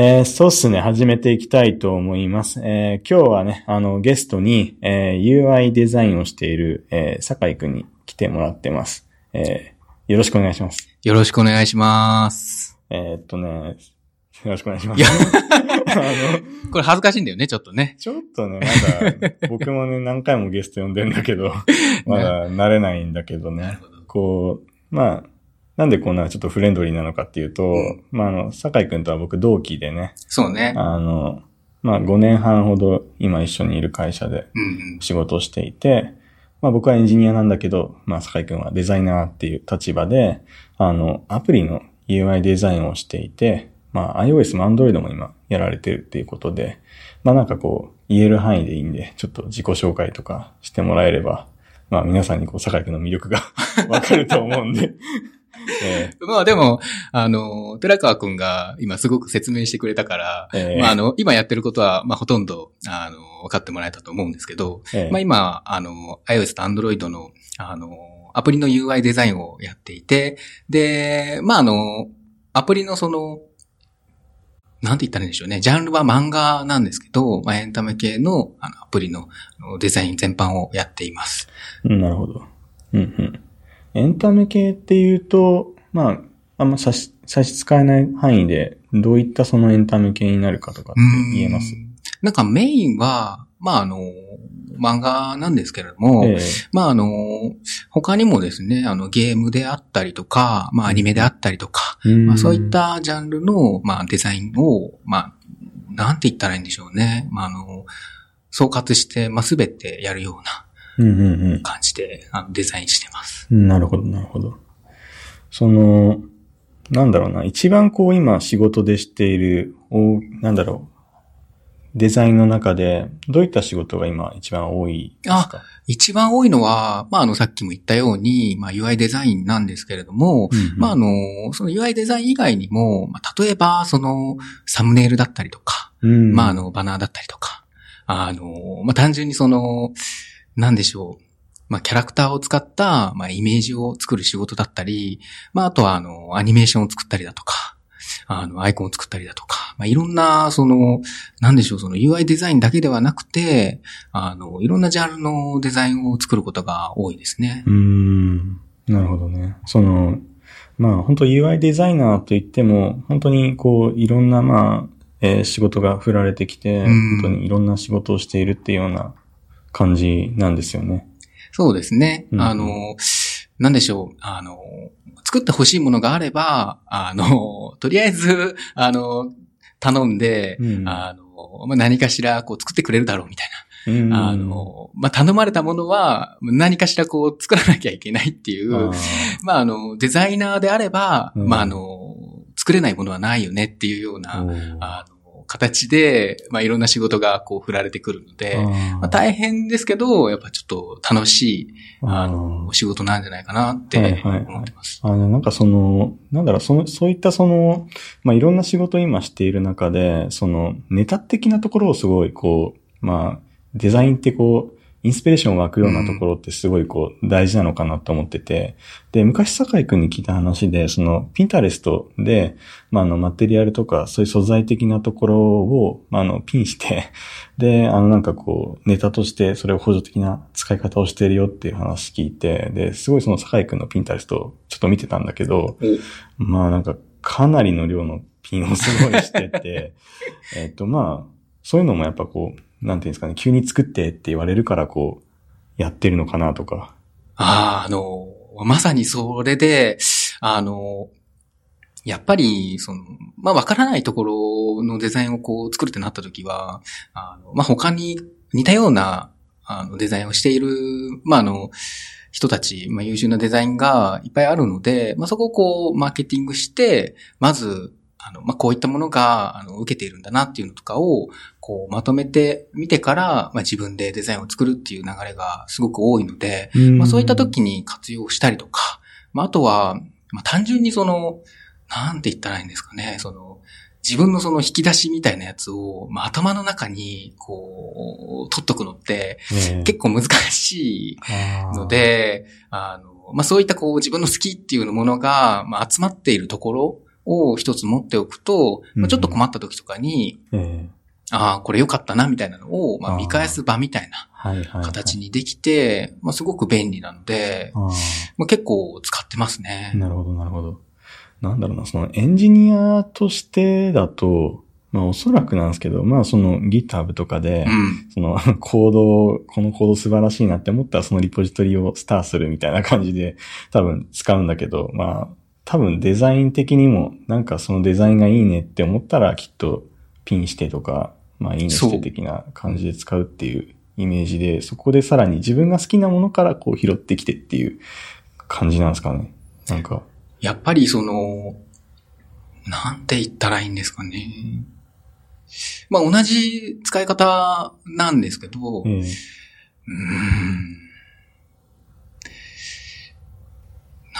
えー、そうっすね。始めていきたいと思います。えー、今日はね、あの、ゲストに、えー、UI デザインをしている、えー、酒井くんに来てもらってます。えー、よろしくお願いします。よろしくお願いします。えーっとね、よろしくお願いします。いやあの、これ恥ずかしいんだよね、ちょっとね。ちょっとね、まだ、僕もね、何回もゲスト呼んでんだけど、まだ慣れないんだけどね。こう、まあ、なんでこんなちょっとフレンドリーなのかっていうと、うん。まあ、あの、酒井くんとは僕同期でね、そうね。あの、まあ、5年半ほど今一緒にいる会社でうん仕事をしていて、まあ僕はエンジニアなんだけど、まあ酒井くんはデザイナーっていう立場で、あの、アプリの UI デザインをしていて、まあ iOS も Android も今やられてるっていうことで、まあなんかこう、言える範囲でいいんで、ちょっと自己紹介とかしてもらえれば、まあ皆さんにこう、酒井くんの魅力が わかると思うんで、えうん。まあでも、あの、寺川くんが今すごく説明してくれたから、ーえーまああの、今やってることは、まあほとんど、あの、分かってもらえたと思うんですけど、えーまあ今、あの、iOS と Android の、あの、アプリの UI デザインをやっていて、で、まああの、アプリのその、なんて言ったらいいんでしょうね。ジャンルは漫画なんですけど、まあエンタメ系のあのアプリのデザイン全般をやっています。うんなるほど。うんうん。エンタメ系っていうと、まあ、あんま差し、差し支えない範囲で、どういったそのエンタメ系になるかとかって言えます？うんなんかメインは、まああの、漫画なんですけれども、ええ。まああの、他にもですね、あのゲームであったりとか、まあアニメであったりとか、まあ、そういっ、たジャンルの、まあ、デザインを、まあ、なんて言ったらいいんでしょうね。まあ、あの、総括して、まあ、すべてやるような感じで、あの、デザインしてます。うん。なるほど、なるほど。その、なんだろうな、一番こう今仕事でしている、おなんだろう、デザインの中で、どういった仕事が今一番多いですか？一番多いのは、まあ、あの、さっきも言ったように、まあ、UI デザインなんですけれども、うんうんまあ、あの、その UI デザイン以外にも、まあ、例えば、その、サムネイルだったりとか、うんまあ、あの、バナーだったりとか、あの、まあ、単純にその、なんでしょう。まあ、キャラクターを使った、まあ、イメージを作る仕事だったり、まあ、あとは、あの、アニメーションを作ったりだとか、あの、アイコンを作ったりだとか、まあ、いろんな、その、なんでしょう、その UI デザインだけではなくて、あの、いろんなジャンルのデザインを作ることが多いですねう。ーん。なるほどね。その、まあ本当 UI デザイナーといっても、本当にこういろんなまあ、えー仕事が振られてきて、うん本当にいろんな仕事をしているっていうような感じなんですよね。そうですね。うんあの、なんでしょう。あの、作って欲しいものがあれば、あの、とりあえず、あの、頼んで、うんあの、まあ、何かしらこう作ってくれるだろうみたいうんな。あの、まあ、頼まれたものは何かしらこう作らなきゃいけないっていう、あーまあ、あの、デザイナーであれば、うんまあ、あの、作れないものはないよねっていうような、あの、形で、まあ、いろんな仕事がこう振られてくるので、まあ、大変ですけど、やっぱちょっと楽しい、ああの、ーお仕事なんじゃないかなってはいはいはい。思ってます。あの、なんかその、なんだろう、その、そういったその、まあ、いろんな仕事を今している中で、その、ネタ的なところをすごい、こう、まあ、デザインってこう、インスピレーション湧くようなところってすごいこう、大事なのかなと思ってて、で、昔坂井くんに聞いた話で、その、ピンタレストで、まあ、あの、マテリアルとか、そういう素材的なところを、まあ、あの、ピンして、で、あの、なんかこう、ネタとして、それを補助的な使い方をしてるよっていう話聞いて、で、すごいその坂井くんのピンタレストをちょっと見てたんだけど、まあなんかかなりの量のピンをすごいしてて、えっとまあ、そういうのもやっぱこう、なんていうんですかね、急に作ってって言われるからこう、やってるのかなとか。ああ、あの、まさにそれで、あの、やっぱり、その、まあ、わからないところのデザインをこう作るってなった時は、あの、まあ、他に似たような、あの、デザインをしている、まあ、あの、人たち、まあ、優秀なデザインがいっぱいあるので、まあ、そこをこう、マーケティングして、まず、あの、まあ、こういったものが、あの、受けているんだなっていうのとかを、こう、まとめてみてから、まあ、自分でデザインを作るっていう流れがすごく多いので、まあ、そういった時に活用したりとか、まあ、あとは、まあ、単純にその、なんて言ったらいいんですかね、その、自分のその引き出しみたいなやつを、まあ、頭の中に、こう、取っとくのって、ね結構難しいので、あの、まあ、そういったこう、自分の好きっていうものが、まあ、集まっているところを一つ持っておくと、うんまあちょっと困った時とかに、ええああ、これ良かったな、みたいなのを、まあ見返す場みたいなはいはい、はい。形にできて、まあすごく便利なので、あまあ結構使ってますねあ、。なるほど、なるほど。なんだろうな、そのエンジニアとしてだと、まあおそらくなんですけど、まあその GitHub とかで、うん。そのコードを、このコード素晴らしいなって思ったらそのリポジトリをスターするみたいな感じで多分使うんだけど、まあ多分デザイン的にもなんかそのデザインがいいねって思ったらきっとピンしてとか、まあいいねして的な感じで使うっていうイメージで、そこでさらに自分が好きなものからこう拾ってきてっていう感じなんですかね。なんか。やっぱりその、なんて言ったらいいんですかね。まあ同じ使い方なんですけど、ええうーん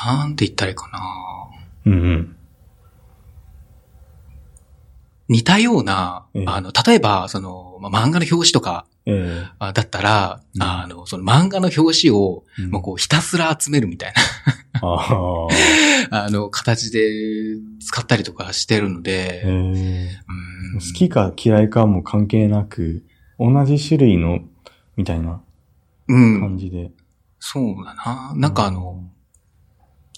なんて言ったらいいかな。うんうん。似たような、ええあの、例えば、その、まあ、漫画の表紙とか、えあだったら、うんあの、その漫画の表紙を、えもうこう、ひたすら集めるみたいああ。な、あの、形で使ったりとかしてるので、ええうん好きか嫌いかも関係なく、同じ種類の、みたいなうん。感じで。そうだな。なんかあの、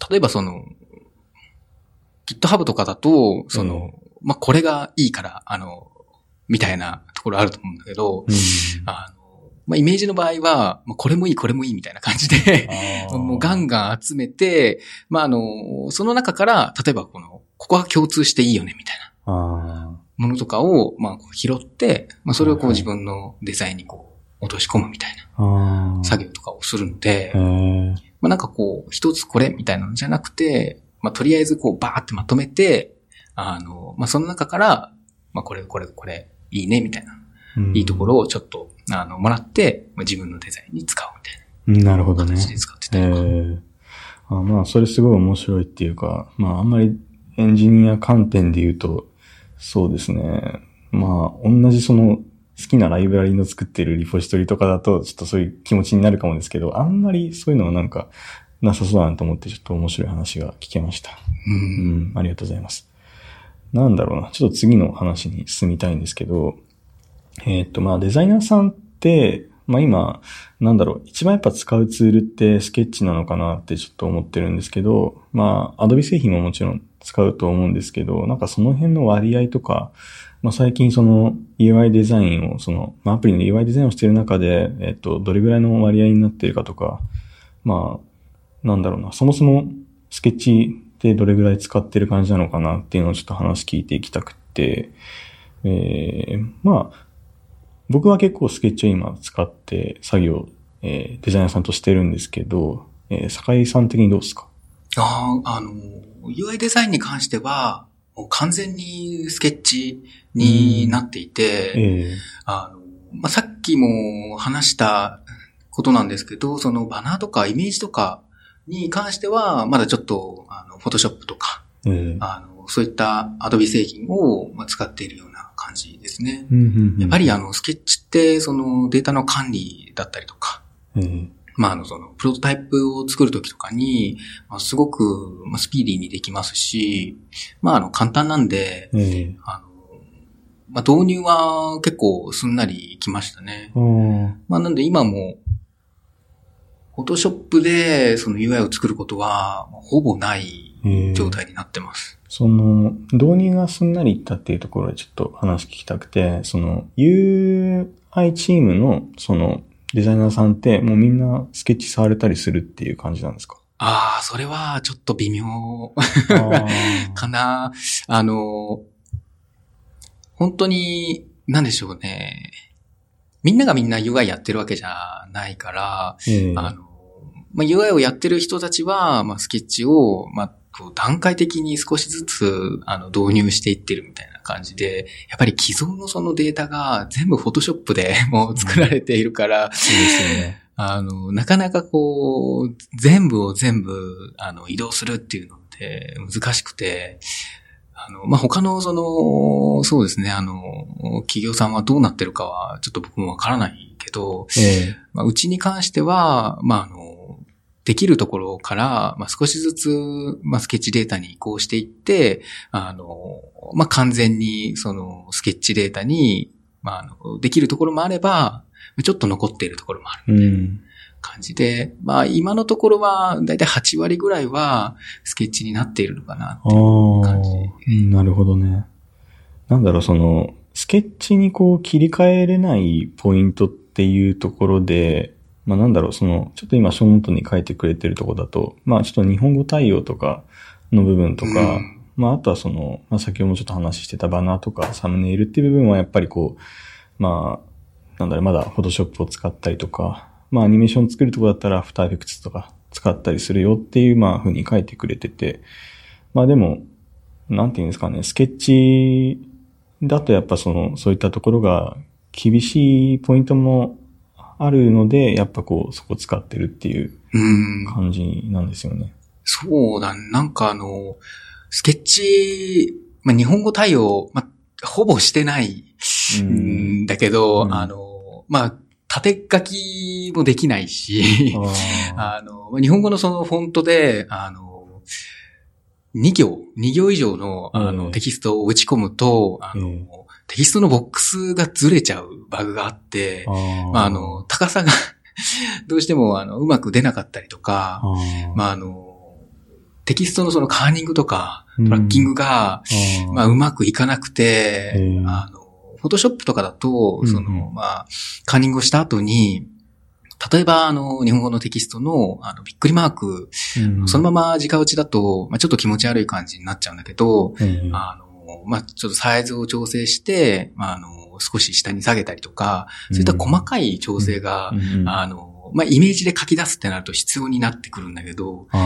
例えばその、GitHub とかだと、その、まあ、これがいいから、あの、みたいなところあると思うんだけど、うん。あの、まあ、イメージの場合は、まあこれもいい、これもいいみたいな感じで、もうガンガン集めて、まあ、あの、その中から、例えばこの、ここが共通していいよね、みたいなあものとかを、まあ、拾って、まあ、それをこう自分のデザインにこう、落とし込むみたいなあ。作業とかをするので。まあ、なんかこう、一つこれみたいなのじゃなくて、まあ、とりあえずこう、バーってまとめて、あの、まあ、その中から、まあ、これ、これ、これ、いいね、みたいな、うんいいところをちょっと、あの、もらって、まあ、自分のデザインに使うみたいうんなるほどね。な形で使ってたえりとか。えあまあ、それすごい面白いっていうか、まあ、あんまりエンジニア観点で言うと、そうですね。まあ、同じその、好きなライブラリの作ってるリポジトリとかだと、ちょっとそういう気持ちになるかもですけど、あんまりそういうのはなんか、なさそうだなと思って、ちょっと面白い話が聞けました。う。うんん、ありがとうございます。なんだろうな。ちょっと次の話に進みたいんですけど、えーっと、まあ、デザイナーさんって、まあ今、なんだろう、一番やっぱ使うツールってスケッチなのかなってちょっと思ってるんですけど、まあ、アドビ製品ももちろん使うと思うんですけど、なんかその辺の割合とか、まあ最近その UI デザインを、その、まあアプリの UI デザインをしている中で、えっと、どれぐらいの割合になっているかとか、まあ、なんだろうな、そもそもスケッチってどれぐらい使ってる感じなのかなっていうのをちょっと話聞いていきたくて、えー、まあ、僕は結構スケッチを今使って作業、えーデザイナーさんとしてるんですけど、えー、坂井さん的にどうですか？ああ、あの、UI デザインに関しては、もう完全にスケッチになっていて、えあの、まあ、さっきも話したことなんですけど、そのバナーとかイメージとかに関しては、まだちょっと、あの、フォトショップとか、ー、えーあの、そういったアドビ製品をまあ使っているような感じですね。うんうんうん。やっぱりあの、スケッチって、そのデータの管理だったりとか、えーまあ、あの、その、プロトタイプを作るときとかに、まあ、すごく、まあ、スピーディーにできますし、まあ、あの、簡単なんで、えーあの、まあ、導入は結構すんなりきましたね。あーまあ、なんで今も、フォトショップでその UI を作ることは、ほぼないえー状態になってます。その、導入がすんなりいったっていうところでちょっと話聞きたくて、その、UI チームの、その、デザイナーさんって、もうみんなスケッチ触れたりするっていう感じなんですか？ああ、それはちょっと微妙あ かな。あの、本当に、なんでしょうね。みんながみんな UI やってるわけじゃないから、ーえーあの、まあ、UI をやってる人たちは、まあ、スケッチを、まあ、こう段階的に少しずつ、あの、導入していってるみたいな感じで、やっぱり既存のそのデータが全部 Photoshop で もう作られているから、そうですよね。あの、なかなかこう、全部を全部、あの、移動するっていうのって難しくて、あの、まあ、他のその、そうですね、あの、企業さんはどうなってるかは、ちょっと僕もわからないけど、えまあ、うちに関しては、まあ、あの、できるところから、まあ、少しずつ、まあ、スケッチデータに移行していって、あの、まあ、完全に、その、スケッチデータに、まあ、あの、できるところもあれば、ちょっと残っているところもある。うん感じで、まあ今のところはだいたい8割ぐらいはスケッチになっているのかなっていう感じ。うん、なるほどね。なんだろう、その、スケッチにこう切り替えれないポイントっていうところで、まあなんだろう、その、ちょっと今、ショーノートに書いてくれてるところだと、まあちょっと日本語対応とかの部分とか、うん、まああとはその、まあ先ほどもちょっと話してたバナーとかサムネイルっていう部分はやっぱりこう、まあ、なんだろう、まだフォトショップを使ったりとか、まあアニメーション作るとこだったらアフターエフェクツとか使ったりするよっていう、まあ風に書いてくれてて、まあでも、なんていうんですかね、スケッチだとやっぱその、そういったところが厳しいポイントもあるので、やっぱこう、そこ使ってるっていう感じなんですよね。そうだ、なんかあの、スケッチ、まあ、日本語対応、まあ、ほぼしてないんだけど、うん、あの、まあ、縦書きもできないし、あ の、日本語のそのフォントで、あの、2行、2行以上のあの、テキストを打ち込むと、あの、テキストのボックスがずれちゃうバグがあって、まあ、あの、高さが どうしても、あの、うまく出なかったりとか、まあ、あの、テキストのそのカーニングとか、トラッキングが、まあ、うまくいかなくて、あの、フォトショップとかだと、その、まあ、カーニングをした後に、例えば、あの、日本語のテキストの、あの、びっくりマーク、うん、そのまま直打ちだと、まあ、ちょっと気持ち悪い感じになっちゃうんだけど、うん、あの、まあ、ちょっとサイズを調整して、まあ、あの、少し下に下げたりとか、そういった細かい調整が、うん、あの、まあ、イメージで書き出すってなると必要になってくるんだけど、そ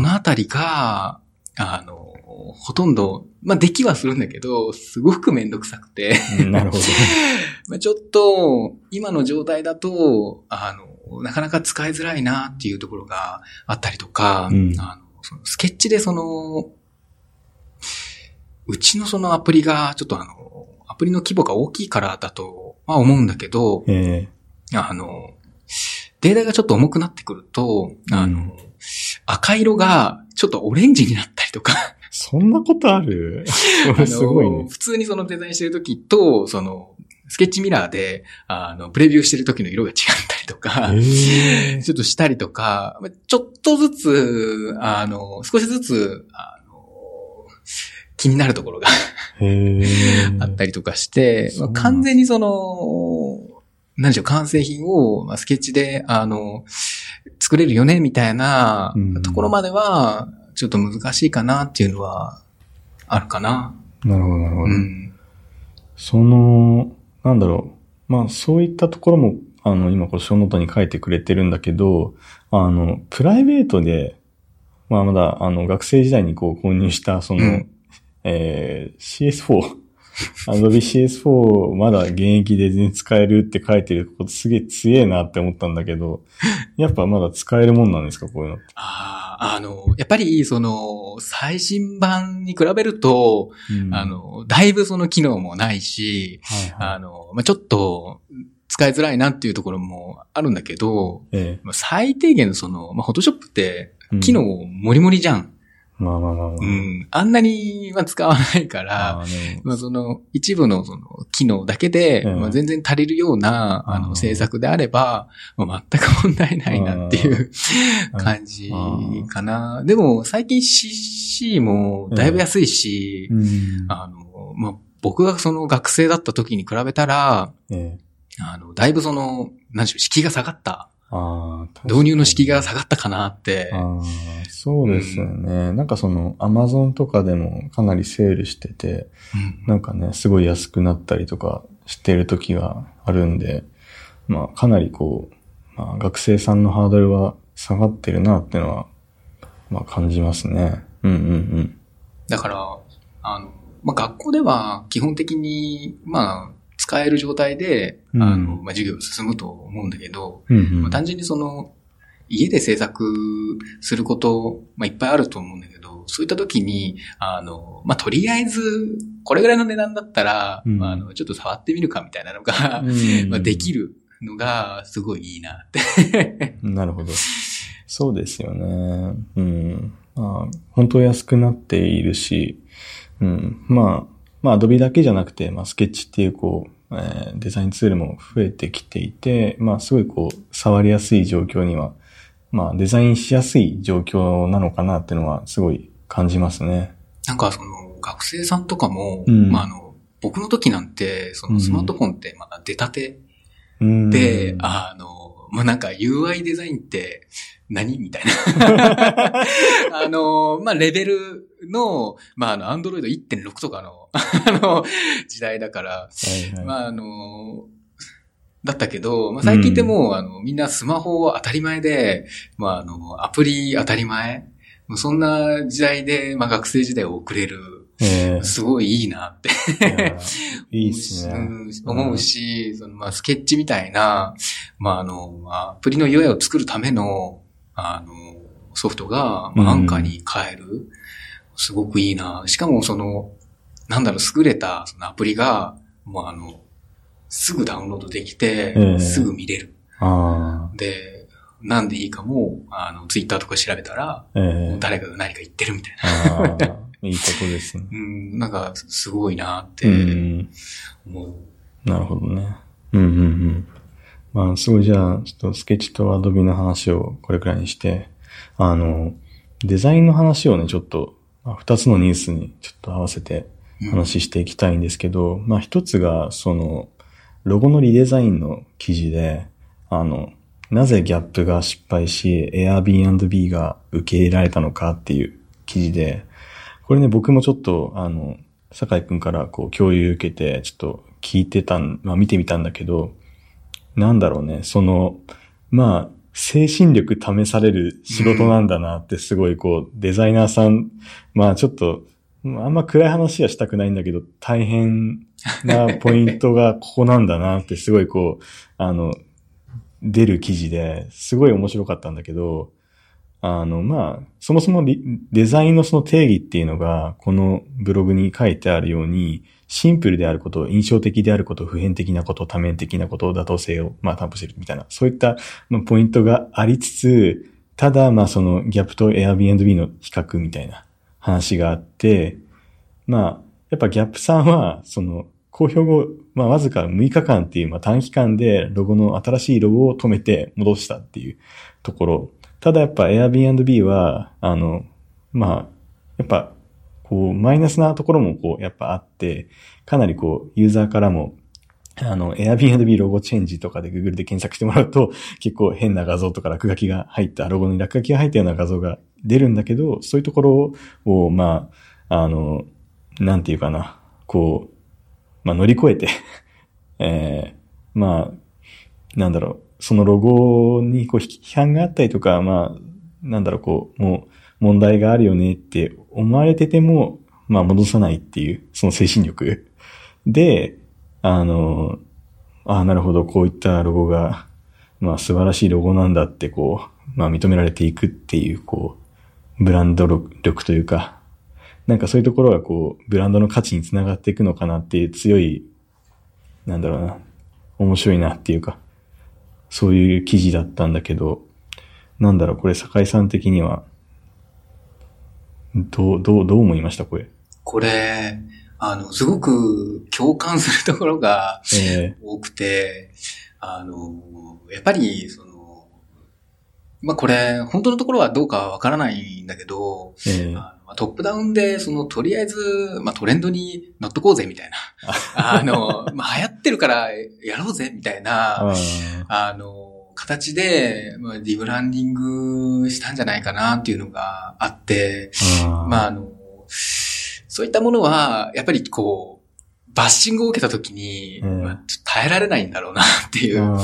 のあたりが、あの、ほとんど、まあ、できはするんだけど、すごくめんどくさくて。なるほど。まあちょっと、今の状態だと、あの、なかなか使いづらいなっていうところがあったりとか、うん、あのそのスケッチでその、うちのそのアプリが、ちょっとあの、アプリの規模が大きいからだと、まあ思うんだけど、えー、あの、データがちょっと重くなってくると、あの、うん、赤色がちょっとオレンジになったりとか。そんなことある？すごいね。普通にそのデザインしてるときと、その、スケッチミラーで、あの、プレビューしてる時の色が違ったりとか、ちょっとしたりとか、ちょっとずつ、あの、少しずつ、気になるところが あったりとかして、まあ、完全にその、何でしょう、完成品を、まあ、スケッチで、あの、作れるよね、みたいなところまでは、ちょっと難しいかなっていうのは、あるかな。なるほど、なるほど。うん、その、なんだろう。まあ、そういったところも、あの、今、この小ノートに書いてくれてるんだけど、あの、プライベートで、まあ、まだ、あの、学生時代にこう、購入した、その、うん、えー、CS4 Adobe CS4 まだ現役で全然使えるって書いてることすげえ強えなって思ったんだけど、やっぱまだ使えるもんなんですかこういうのって？ああ、あの、やっぱりその、最新版に比べると、うん、あの、だいぶその機能もないし、はいはい、あの、まあ、ちょっと、使いづらいなっていうところもあるんだけど、ええ、まあ、最低限のその、まあ、フォトショップって機能もりもりじゃん。まあまあまあ、まあ、うん。あんなには使わないから、あまあその一部のその機能だけで、うん、まあ全然足りるような、あの制作であれば、まあ、全く問題ないなっていう 感じかな。でも最近 CC もだいぶ安いし、うん、あの、まあ僕がその学生だった時に比べたら、あの、だいぶその、何でしょう、敷居が下がった導入の敷居が下がったかなって。そうですよね、うん、なんかその、アマゾンとかでもかなりセールしてて、うん、なんかね、すごい安くなったりとかしてる時があるんで、まあ、かなりこう、まあ、学生さんのハードルは下がってるなっていうのは、まあ、感じますね。うんうんうん。だから、あの、まあ、学校では基本的に、まあ、使える状態で、うん、あの、まあ、授業進むと思うんだけど、うんうん、まあ、単純にその、家で制作すること、まあ、いっぱいあると思うんだけど、そういった時に、あの、まあ、とりあえず、これぐらいの値段だったら、うん、まあ、あの、ちょっと触ってみるかみたいなのが、まあ、できるのが、すごいいいなって なるほど。そうですよね。うん。まあ、本当安くなっているし、うん。まあ、まあ、Adobe だけじゃなくて、まあ、スケッチっていう、こう、えーデザインツールも増えてきていて、まあ、すごいこう、触りやすい状況には、まあ、デザインしやすい状況なのかなっていうのは、すごい感じますね。なんかその、学生さんとかも、うんまああの、僕の時なんて、そのスマートフォンってまだ出たてうん。で、あの、まあなんか UI デザインって何？みたいな。あの、まあレベルの、まああの、アンドロイド1.6とかの、あの、時代だから、はいはい。まああの、だったけど、まあ最近ってもう、あの、みんなスマホ当たり前で、まああの、アプリ当たり前、もうそんな時代で、まあ学生時代を送れる、えすごいいいなって。ーいやいいっすね。うん。思うし、そのまあスケッチみたいな、まああの、アプリの UI を作るための、あの、ソフトが、まあ、アうんンカーに変える。すごくいいな。しかもその、なんだろう、優れたそのアプリが、もうあの、すぐダウンロードできて、ええすぐ見れる。あで、なんでいいかも、あの、ツイッターとか調べたら、あ、ええ誰かが何か言ってるみたいな。いいことですね。うん、なんか、すごいなっうてん。思う。なるほどね。うんうんうん。まあ、すごいじゃあ、ちょっとスケッチとアドビの話をこれくらいにして、あの、デザインの話をね、ちょっと、まあ二つのニュースにちょっと合わせてうん。話していきたいんですけど、まあ一つが、その、ロゴのリデザインの記事で、あの、なぜギャップが失敗し、Airbnb が受け入れられたのかっていう記事で、これね、僕もちょっと、あの、酒井くんからこう共有受けて、ちょっと聞いてたん、まあ見てみたんだけど、なんだろうね、その、まあ、精神力試される仕事なんだなってすごいこう、デザイナーさん、まあちょっと、あんま暗い話はしたくないんだけど、大変なポイントがここなんだなってすごいこう、あの、出る記事ですごい面白かったんだけど、あの、まあ、そもそもデザインのその定義っていうのが、このブログに書いてあるように、シンプルであること、印象的であること、普遍的なこと、多面的なこと、妥当性を、まあ、担保してるみたいな、そういった、まあ、ポイントがありつつ、ただ、まあ、その、ギャップと Airbnb の比較みたいな話があって、まあ、やっぱギャップさんは、その、公表後、まあ、わずか6日間っていう、まあ、短期間でロゴの、新しいロゴを止めて戻したっていうところ。ただやっぱ Airbnb は、あの、まあ、やっぱ、こう、マイナスなところもこう、やっぱあって、かなりこう、ユーザーからも、あの、Airbnb ロゴチェンジとかで Google で検索してもらうと、結構変な画像とか落書きが入った、ロゴに落書きが入ったような画像が出るんだけど、そういうところを、まあ、あの、なんていうかな、こう、まあ乗り越えて、えー、まあ、なんだろう、そのロゴにこう批判があったりとか、まあ、なんだろう、こう、もう問題があるよねって思われてても、まあ戻さないっていう、その精神力。で、あの、ああ、なるほど、こういったロゴが、まあ素晴らしいロゴなんだって、こう、まあ認められていくっていう、こう、ブランド力というか、なんかそういうところがこう、ブランドの価値につながっていくのかなっていう強い、なんだろうな、面白いなっていうか、そういう記事だったんだけど、なんだろう、これ、酒井さん的には、どう、どう、どう思いましたこれ？これ、あの、すごく共感するところがえ多くて、あの、やっぱり、その、まあ、これ、本当のところはどうかわからないんだけど、ええあのトップダウンで、その、とりあえず、まあ、トレンドに乗っとこうぜ、みたいな。あの、まあ、流行ってるからやろうぜ、みたいな、ああの、形で、まあ、リブランディングしたんじゃないかなっていうのがあって、あまあ、あの、そういったものは、やっぱりこう、バッシングを受けた時に、うん。まあ、耐えられないんだろうなっていう、あ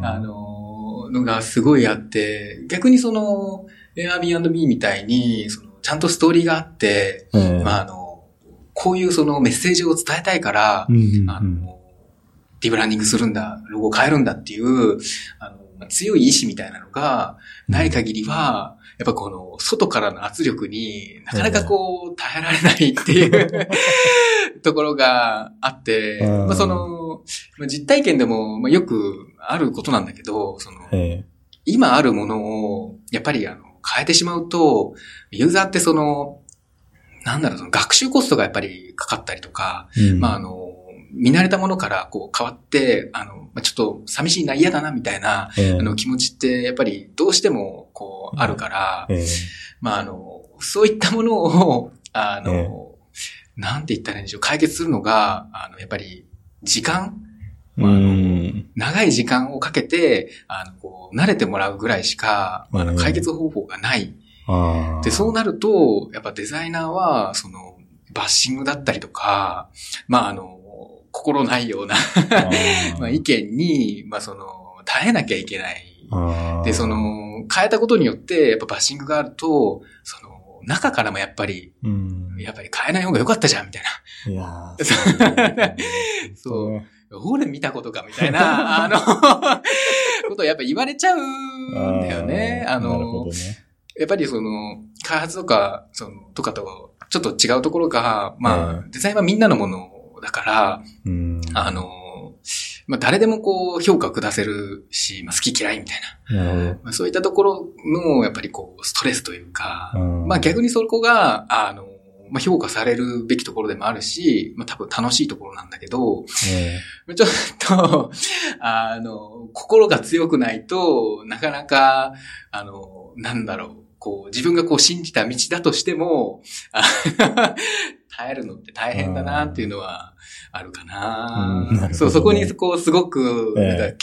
あの、のがすごいあって、逆にその、Airbnb みたいに、その、ちゃんとストーリーがあって、ええまあ、あの、こういうそのメッセージを伝えたいからう、んうんうんあの、リブランディングするんだ、ロゴを変えるんだっていう、あの、まあ強い意志みたいなのがない限りは、やっぱこの、外からの圧力になかなかこう、耐えられないっていう ところがあって、うん。まあその、まあ実体験でも、まあよくあることなんだけど、その、え。今あるものを、やっぱりあの、変えてしまうと、ユーザーってその、なんだろう、その学習コストがやっぱりかかったりとか、うん。まああの、見慣れたものからこう変わって、あの、まあちょっと寂しいな、嫌だな、みたいな、ええあの気持ちってやっぱりどうしてもこうあるから、ええまああの、そういったものを、あの、ええなんて言ったらいいんでしょう、解決するのが、あの、やっぱり時間うまあ。長い時間をかけて、あの、こう、慣れてもらうぐらいしか、あのええ解決方法がない。ああ。で、そうなると、やっぱデザイナーは、その、バッシングだったりとか、まあ、あの、心ないような、まあ、意見に、まあ、その、耐えなきゃいけない。で、そ、の、変えたことによって、やっぱバッシングがあると、その、中からもやっぱり、うん。やっぱり変えない方が良かったじゃん、みたいな。いやーそうだねそうね俺見たことか、みたいな、あの、ことをやっぱ言われちゃうんだよね。あのど、ね。やっぱりその、開発とか、その、とかと、ちょっと違うところが、まあ、デザインはみんなのものだから、うん。あの、まあ、誰でもこう、評価を下せるし、まあ、好き嫌いみたいな。まあ、そういったところの、やっぱりこう、ストレスというかまあ、逆にそこが、あの、まあ、評価されるべきところでもあるし、まあ、多分楽しいところなんだけど、えちょっと、あの、心が強くないと、なかなか、あの、なんだろう、こう、自分がこう信じた道だとしても、あ耐えるのって大変だなっていうのはあるかうん。な。そう、そこにこう、すごく、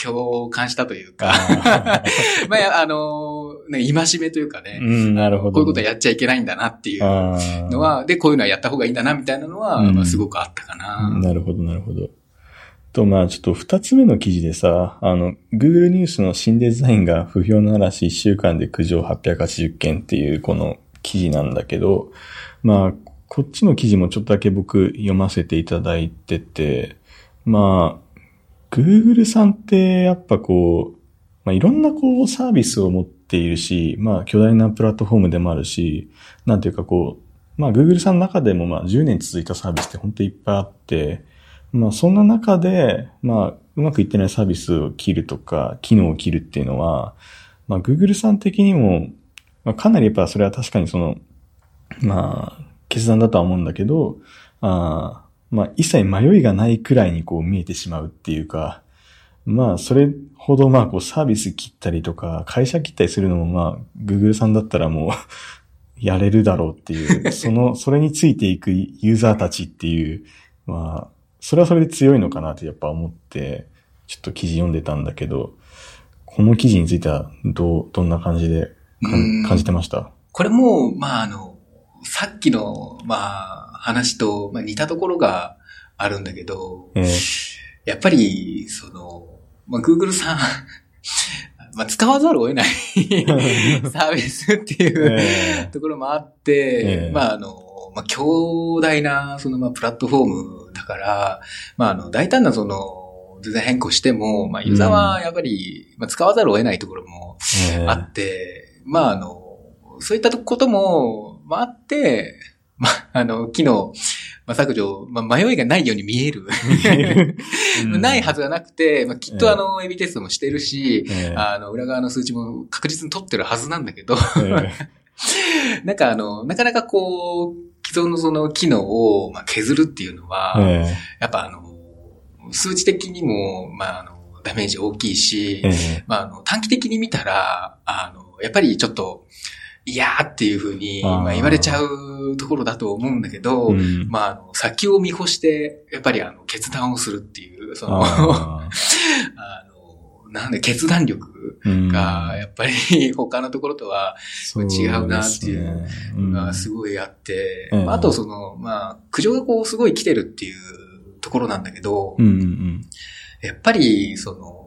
共感したというーか、あ まあ、あの、ね、戒めというかーね、うん、なるほど。こういうことはやっちゃいけないんだなっていうのは、で、こういうのはやった方がいいんだなみたいなのは、うん。まあ、すごくあったかな。なるほど、なるほど。と、まあちょっと二つ目の記事でさ、あの、Google ニュースの新デザインが不評ならし1週間で苦情880件っていうこの記事なんだけど、まあ、こっちの記事もちょっとだけ僕読ませていただいてて、まあ、Google さんってやっぱこう、まあいろんなこうサービスを持っているし、まあ巨大なプラットフォームでもあるし、なんていうかこう、まあ Google さんの中でもまあ10年続いたサービスって本当にいっぱいあって、まあそんな中で、まあうまくいってないサービスを切るとか、機能を切るっていうのは、まあ Google さん的にも、まあかなりやっぱそれは確かにその、まあ決断だとは思うんだけど、あーまあ一切迷いがないくらいにこう見えてしまうっていうか、まあそれほどまあこうサービス切ったりとか、会社切ったりするのもまあ Google さんだったらもう やれるだろうっていう、その、それについていくユーザーたちっていう、まあ、それはそれで強いのかなってやっぱ思って、ちょっと記事読んでたんだけど、この記事についてはどう、どんな感じで感じてました？これも、まあ、あの、さっきの、まあ、話と、まあ、似たところがあるんだけど、えやっぱり、その、まあ、Google さん、まあ、使わざるを得ない サービスってえいうえところもあって、ええ。まあ、あの、まあ、強大な、その、まあ、プラットフォームだから、まあ、あの、大胆な、その、デザイン変更しても、まあ、ユーザーはやっぱり、まあ、使わざるを得ないところもえ。あって、まあ、あの、そういったことも、まあ、あって、まあ、あの、機能、まあ、削除、まあ、迷いがないように見える。うん。ないはずはなくて、まあ、きっとあの、エビテストもしてるし、ええ。あの、裏側の数値も確実に取ってるはずなんだけど、え なんかあの、なかなかこう、既存のその機能をまあ削るっていうのは、ええ。やっぱあの、数値的にも、まああの、ダメージ大きいし、ええ。まああの、短期的に見たら、あの、やっぱりちょっと、いやーっていうふうに、まあ、言われちゃうところだと思うんだけど、うん。まあ、あの、先を見越して、やっぱりあの、決断をするっていう、その、あ あの、なんで決断力が、やっぱり 他のところとは違うなっていううんがすごいあって、うん。まああとその、まあ、苦情がこうすごい来てるっていうところなんだけど、うんうんうん。やっぱり、その、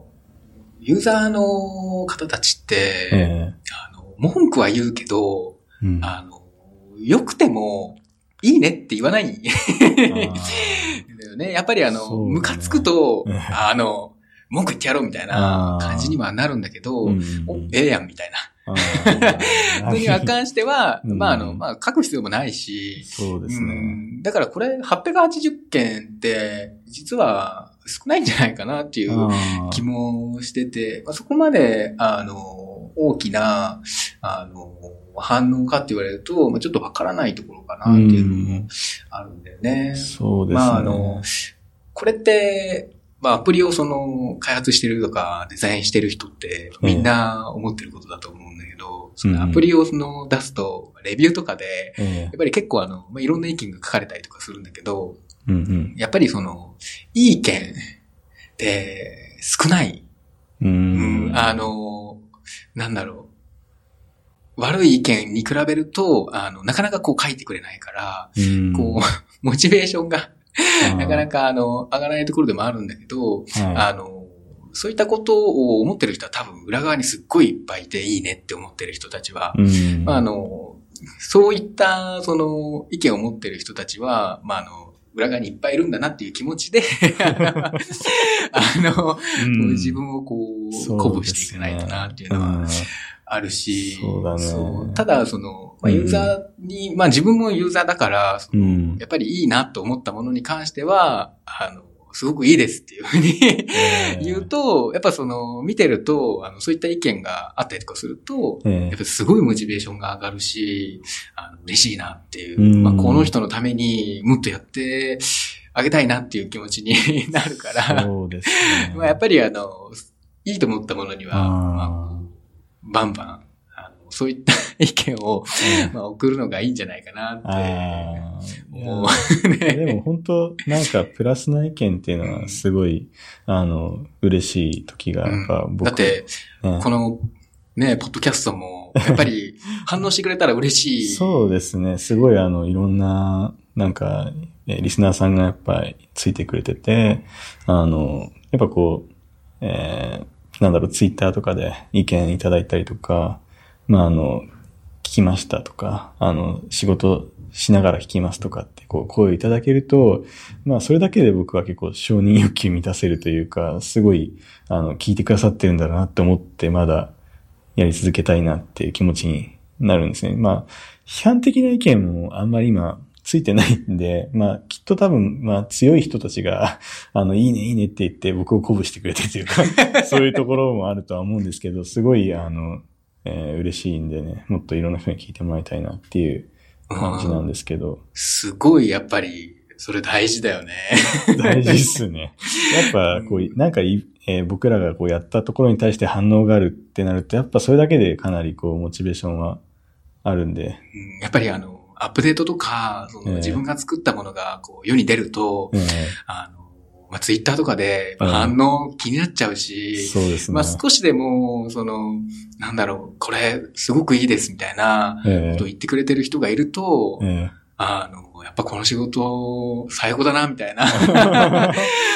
ユーザーの方たちって、文句は言うけど、えうん。あの、良くても、いいねって言わない。ん だよね。やっぱりあの、ムカつくとうん、あの、文句言ってやろうみたいな感じにはなるんだけど、ええやんみたいな。あー。人には関しては、うん。まああの、まあ書く必要もないし、そうですね。うん。だからこれ880件って、実は少ないんじゃないかなっていう気もしてて、まあ、そこまで、あの、大きな、あの、反応かって言われると、まあ、ちょっとわからないところかなっていうのもあるんだよね。そうですね。まあ、あの、これって、まあ、アプリをその、開発してるとか、デザインしてる人って、みんな思ってることだと思うんだけど、そのアプリをその出すと、レビューとかで、えやっぱり結構あの、まあ、いろんな意見が書かれたりとかするんだけど、えうんうん。やっぱりその、いい意見って少ない。ううんん。あの、なんだろう。悪い意見に比べると、あの、なかなかこう書いてくれないから、うんこう、モチベーションがなかなかあの、上がらないところでもあるんだけど、はあの、そういったことを思ってる人は多分裏側にすっごいいっぱいいていいねって思ってる人たちは。まあ、あの、そういった、その、意見を持ってる人たちは、まあ、あの、裏側にいっぱいいるんだなっていう気持ちで、あの、うん。自分をこう、鼓舞していかないとなっていうのはあるし、そうだね。ただ、その、まあ、うん。ユーザーに、まあ自分もユーザーだから、そのうん。やっぱりいいなと思ったものに関しては、あの、すごくいいですっていうふうにええ。言うと、やっぱその、見てると、あの、そういった意見があったりとかすると、ええ。やっぱすごいモチベーションが上がるし、あの嬉しいなっていう、うん。まあ、この人のためにもっとやってあげたいなっていう気持ちに なるから、そうですね。まあやっぱりあの、いいと思ったものには、まあバンバン、あのそういった 意見を、ええまあ、送るのがいいんじゃないかなってああ。思うね。でも本当、なんかプラスな意見っていうのはすごい、あの、嬉しい時が、やっぱ僕だって、ねこの、ね、ポッドキャストも、やっぱり 反応してくれたら嬉しい。そうですね。すごいあの、いろんな、なんか、えーリスナーさんがやっぱりついてくれてて、あの、やっぱこう、えーなんだろう、ツイッターとかで意見いただいたりとか、まああの、聞きましたとか、あの、仕事しながら聞きますとかって、こう、声をいただけると、まあ、それだけで僕は結構承認欲求満たせるというか、すごい、あの、聞いてくださってるんだろうなって思って、まだやり続けたいなっていう気持ちになるんですね。まあ、批判的な意見もあんまり今、ついてないんで、まあ、きっと多分、まあ、強い人たちが、あの、いいね、いいねって言って僕を鼓舞してくれてというか、そういうところもあるとは思うんですけど、すごい、あの、えー嬉しいんでね、もっといろんな人に聞いてもらいたいなっていう感じなんですけど、すごい、やっぱり、それ大事だよね。大事っすね。やっぱ、こう、なんかい、えー僕らがこうやったところに対して反応があるってなると、やっぱそれだけでかなりこう、モチベーションはあるんで、うん。やっぱりあの、アップデートとか、そええ。の自分が作ったものがこう世に出ると、えあの、まあ、ツイッターとかでうん。反応気になっちゃうーし、そうですね。まあ少しでも、その、なんだろう、これすごくいいですみたいなえことを言ってくれてる人がいると、え。あの、やっぱこの仕事最高だな、みたいな。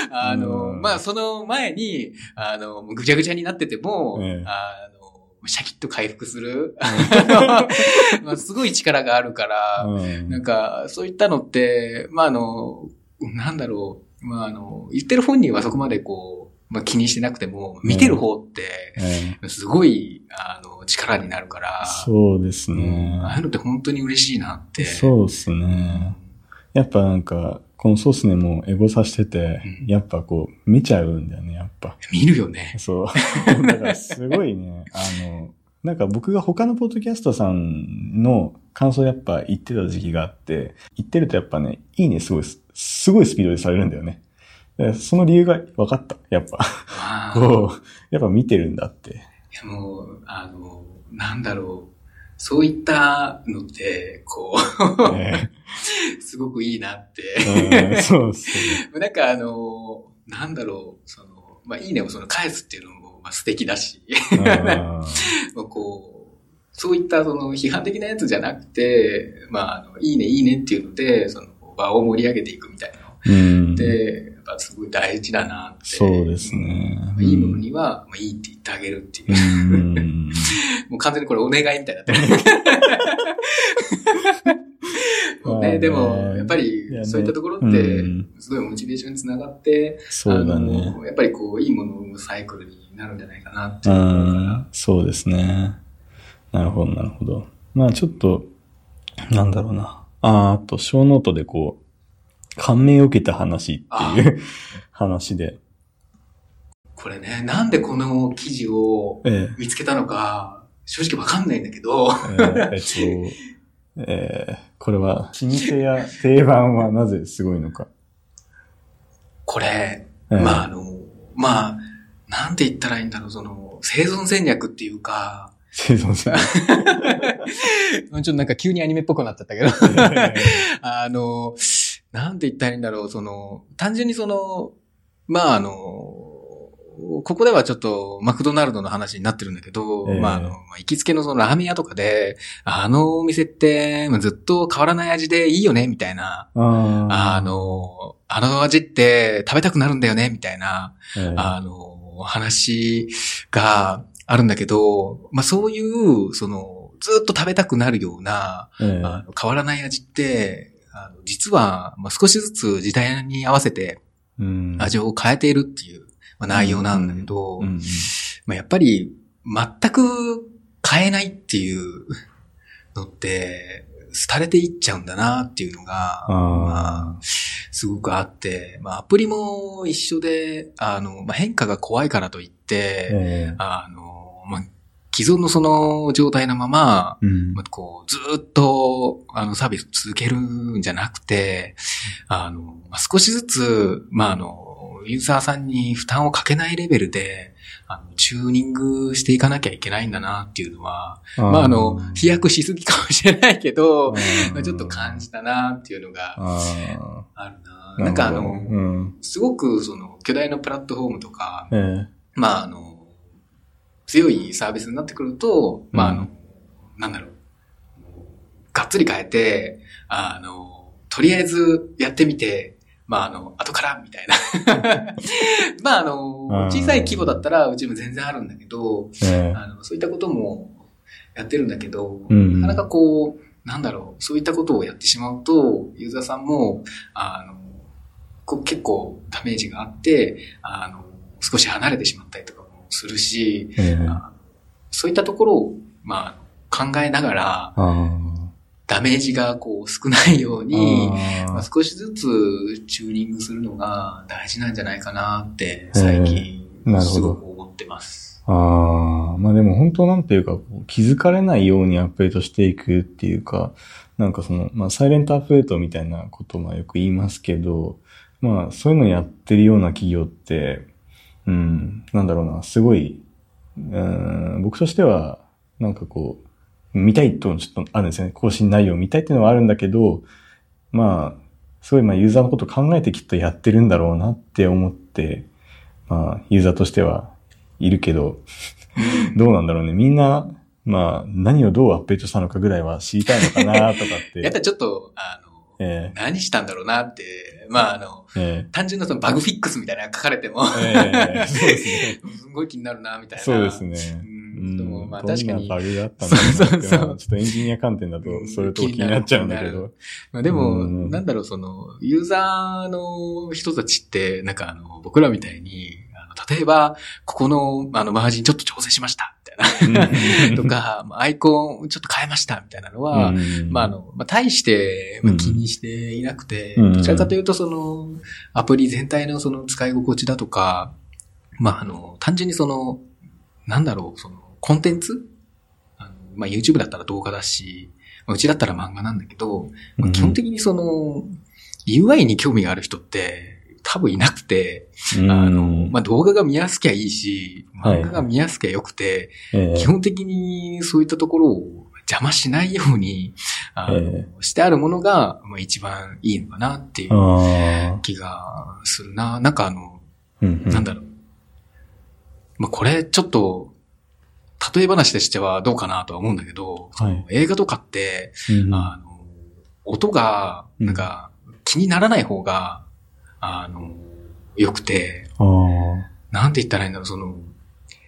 あの、うん。まあその前に、あの、ぐちゃぐちゃになってても、ええ。あの、シャキッと回復する、まあすごい力があるから、うん。なんか、そういったのって、まあ、あの、なんだろう、まあ、あの、言ってる本人はそこまでこう、まあ、気にしてなくても、見てる方って、ええすごい、あの、力になるから、そうですうんね。ああいうのって本当に嬉しいなって。そうですね。やっぱなんか、このソースねもエゴさしてて、うんやっぱこう、見ちゃうんだよね、やっぱ。見るよね。そう。だからすごいね、あの、なんか僕が他のポッドキャストさんの感想やっぱ言ってた時期があって、言ってるとやっぱね、いいねすごいす、すごいスピードでされるんだよね。でその理由が分かった。やっぱ。やっぱ見てるんだって。いやもう、あの、なんだろう。そういったのって、こう、ね すごくいいなって。うんそうっすね。なんかあの、なんだろう、その、まあ、いいねをその返すっていうのも、まあ、素敵だし。こう、そういったその批判的なやつじゃなくて、まあ、あの、いいね、いいねっていうので、その場を盛り上げていくみたいなうんので、やっぱすごい大事だなって。そうですねうんいいものには、まあ、いいって言ってあげるっていうう。ん もう完全にこれお願いみたいになってる。も うね、でも、やっぱり、ねそういったところってうん、すごいモチベーションにつながって、そうだね。やっぱりこう、いいものをサイクルになるんじゃないかなってうそうですね。なるほど、なるほど。まあちょっと、なんだろうな。あーあと、小ノートでこう、感銘を受けた話っていう 話で。これね、なんでこの記事をえ見つけたのか、正直わかんないんだけど、えーえっと、えーこれは、老舗や定番はなぜすごいのか。これ、えーまああの、まあ、なんて言ったらいいんだろう、その、生存戦略っていうか、生存戦 ちょっとなんか急にアニメっぽくなっちゃったけど、あの、なんて言ったらいいんだろう、その、単純にその、まああの、ここではちょっとマクドナルドの話になってるんだけど、ええ。まああの、まあ行きつけのそのラーメン屋とかで、あのお店ってまあずっと変わらない味でいいよね、みたいな。ああの、あの味って食べたくなるんだよね、みたいな。ー、え。ーあの、話があるんだけど、まあそういう、その、ずっと食べたくなるような、えーあの変わらない味って、あの実は、まあ、少しずつ時代に合わせてうん。味を変えているっていう、まあ、内容なんだけど、まあ、やっぱり全く変えないっていうのって、廃れていっちゃうんだなっていうのが、まああすごくあって、まあ、アプリも一緒で、あの、まあ、変化が怖いからといっーて、えーあの、まあ、既存のその状態のまま、うん。まあこう、ずーっと、あの、サービス続けるんじゃなくて、あの、まあ少しずつ、まあ、あの、ユーザーさんに負担をかけないレベルで、あの、チューニングしていかなきゃいけないんだなっていうのは、まあ、あの、飛躍しすぎかもしれないけど、まあちょっと感じたなっていうのがああるな。ーなんかあの、うん。すごくその、巨大なプラットフォームとか、えーまあ、あの、強いサービスになってくると、まあ、あの、うんなんだろう、がっつり変えて、あの、とりあえずやってみて、まあ、あの、後から、みたいな。まあ、あの、うん。小さい規模だったら、うちも全然あるんだけど、えーあの、そういったこともやってるんだけど、うん。なかなかこう、なんだろう、そういったことをやってしまうと、ユーザーさんも、あの、こう結構ダメージがあって、あの、少し離れてしまったりとかもするし、えーあそういったところを、まあ、考えながら、あダメージがこう少ないようー。に、まあ、少しずつチューニングするのが大事なんじゃないかなって、最近すごく思ってます。ああ、まあでも本当なんていうか、気づかれないようにアップデートしていくっていうか、なんかその、まあサイレントアップデートみたいなこともよく言いますけど、まあそういうのやってるような企業って、うん、なんだろうな、すごい、うん、僕としては、なんかこう、見たいとちょっとあるんですよね。更新内容を見たいっていうのはあるんだけど、まあ、すごいまあユーザーのこと考えてきっとやってるんだろうなって思って、まあユーザーとしてはいるけど、どうなんだろうね。みんな、まあ何をどうアップデートしたのかぐらいは知りたいのかなとかって。やっぱりちょっと、あの、え何したんだろうなって、まあ、あの、ええ単純なそのバグフィックスみたいなのが書かれても、ええそうですね。すごい気になるな、みたいな。そうですね。うん。でもまあ確かに。どんなバグがあったんだろう そうそうちょっとエンジニア観点だとうんそういうとこ気になっちゃうんだけど。まあでも、うん。なんだろう、その、ユーザーの人たちって、なんかあの、僕らみたいに、あの例えば、ここの、あの、マージンちょっと調整しました、みたいな。とか、まあアイコンちょっと変えました、みたいなのは、うん。まあ、あの、まあ、大して、まあ、気にしていなくて、うん。どちらかというと、その、アプリ全体のその使い心地だとか、まあ、あの、単純にその、なんだろう、その、コンテンツ？あのまあ、YouTube だったら動画だし、まあうちだったら漫画なんだけど、まあ、基本的にその、UI に興味がある人って、多分いなくて、うん。あの、まあ、動画が見やすきゃいいし、はい。漫画が見やすきゃよくて、ええ。基本的にそういったところを邪魔しないように、あのえしてあるものが、まあ、一番いいのかなっていう。気がするな。なんかあの、うんうん。なんだろう。まあ、これちょっと、例え話としてはどうかなとは思うんだけど、はい映画とかって、うんあの、音が、なんか、気にならない方が、あの、良くて。なんて言ったらいいんだろう、その、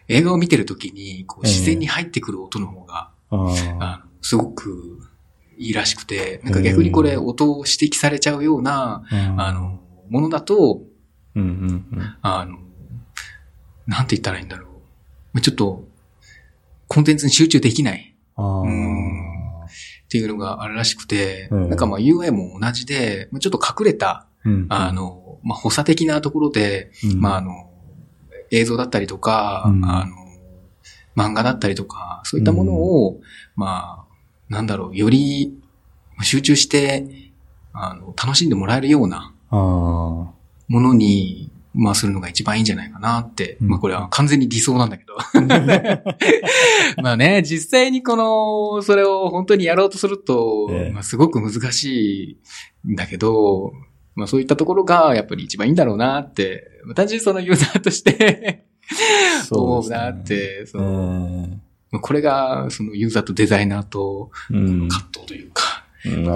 映画を見てるときに、こう、自然に入ってくる音の方が、ああ。あの、すごくいいらしくて、なんか逆にこれ音を指摘されちゃうような、あの、ものだと、うんうんうん。あの、なんて言ったらいいんだろう。ちょっと、コンテンツに集中できない。っていうのがあるらしくて、うんなんかまあ UI も同じで、まあちょっと隠れた、うん。あ、の、まあ補佐的なところで、うん。まああの、映像だったりとか、うん。あの、漫画だったりとか、そういったものを、まあ、なんだろう、より集中して、あの、楽しんでもらえるような。ものに、まあ、するのが一番いいんじゃないかなって。うんまあ、これは完全に理想なんだけど。まあね、実際にこの、それを本当にやろうとすると、ええまあ、すごく難しいんだけど、まあ、そういったところがやっぱり一番いいんだろうなって、まあ単純にそのユーザーとして 思うなって、そのえこれが、そのユーザーとデザイナーと。葛藤というか、なるほどね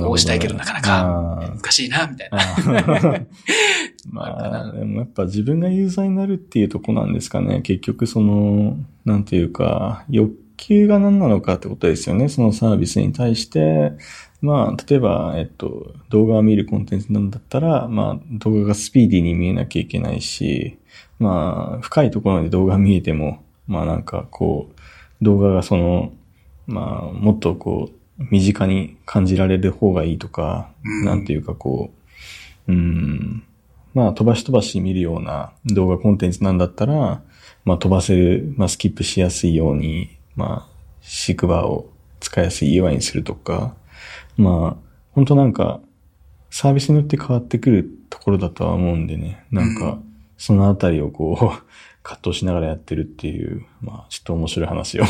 こうしたいけどなかなか。難しいな、みたいな。まあ、でもやっぱ自分がユーザーになるっていうとこなんですかね。結局その、なんていうか、欲求が何なのかってことですよね。そのサービスに対して、まあ、例えば、えっと、動画を見るコンテンツなんだったら、まあ、動画がスピーディーに見えなきゃいけないし、まあ、深いところまで動画見えても、まあなんかこう、動画がその、まあ、もっとこう、身近に感じられる方がいいとか、うん。なんていうかこう、うん、まあ飛ばし飛ばし見るような動画コンテンツなんだったら、まあ飛ばせる、まあスキップしやすいように、まあ、シクバーを使いやすい UI にするとか、まあ、本当なんか、サービスによって変わってくるところだとは思うんでね、なんかうん、そのあたりをこう、葛藤しながらやってるっていう、まあ、ちょっと面白い話を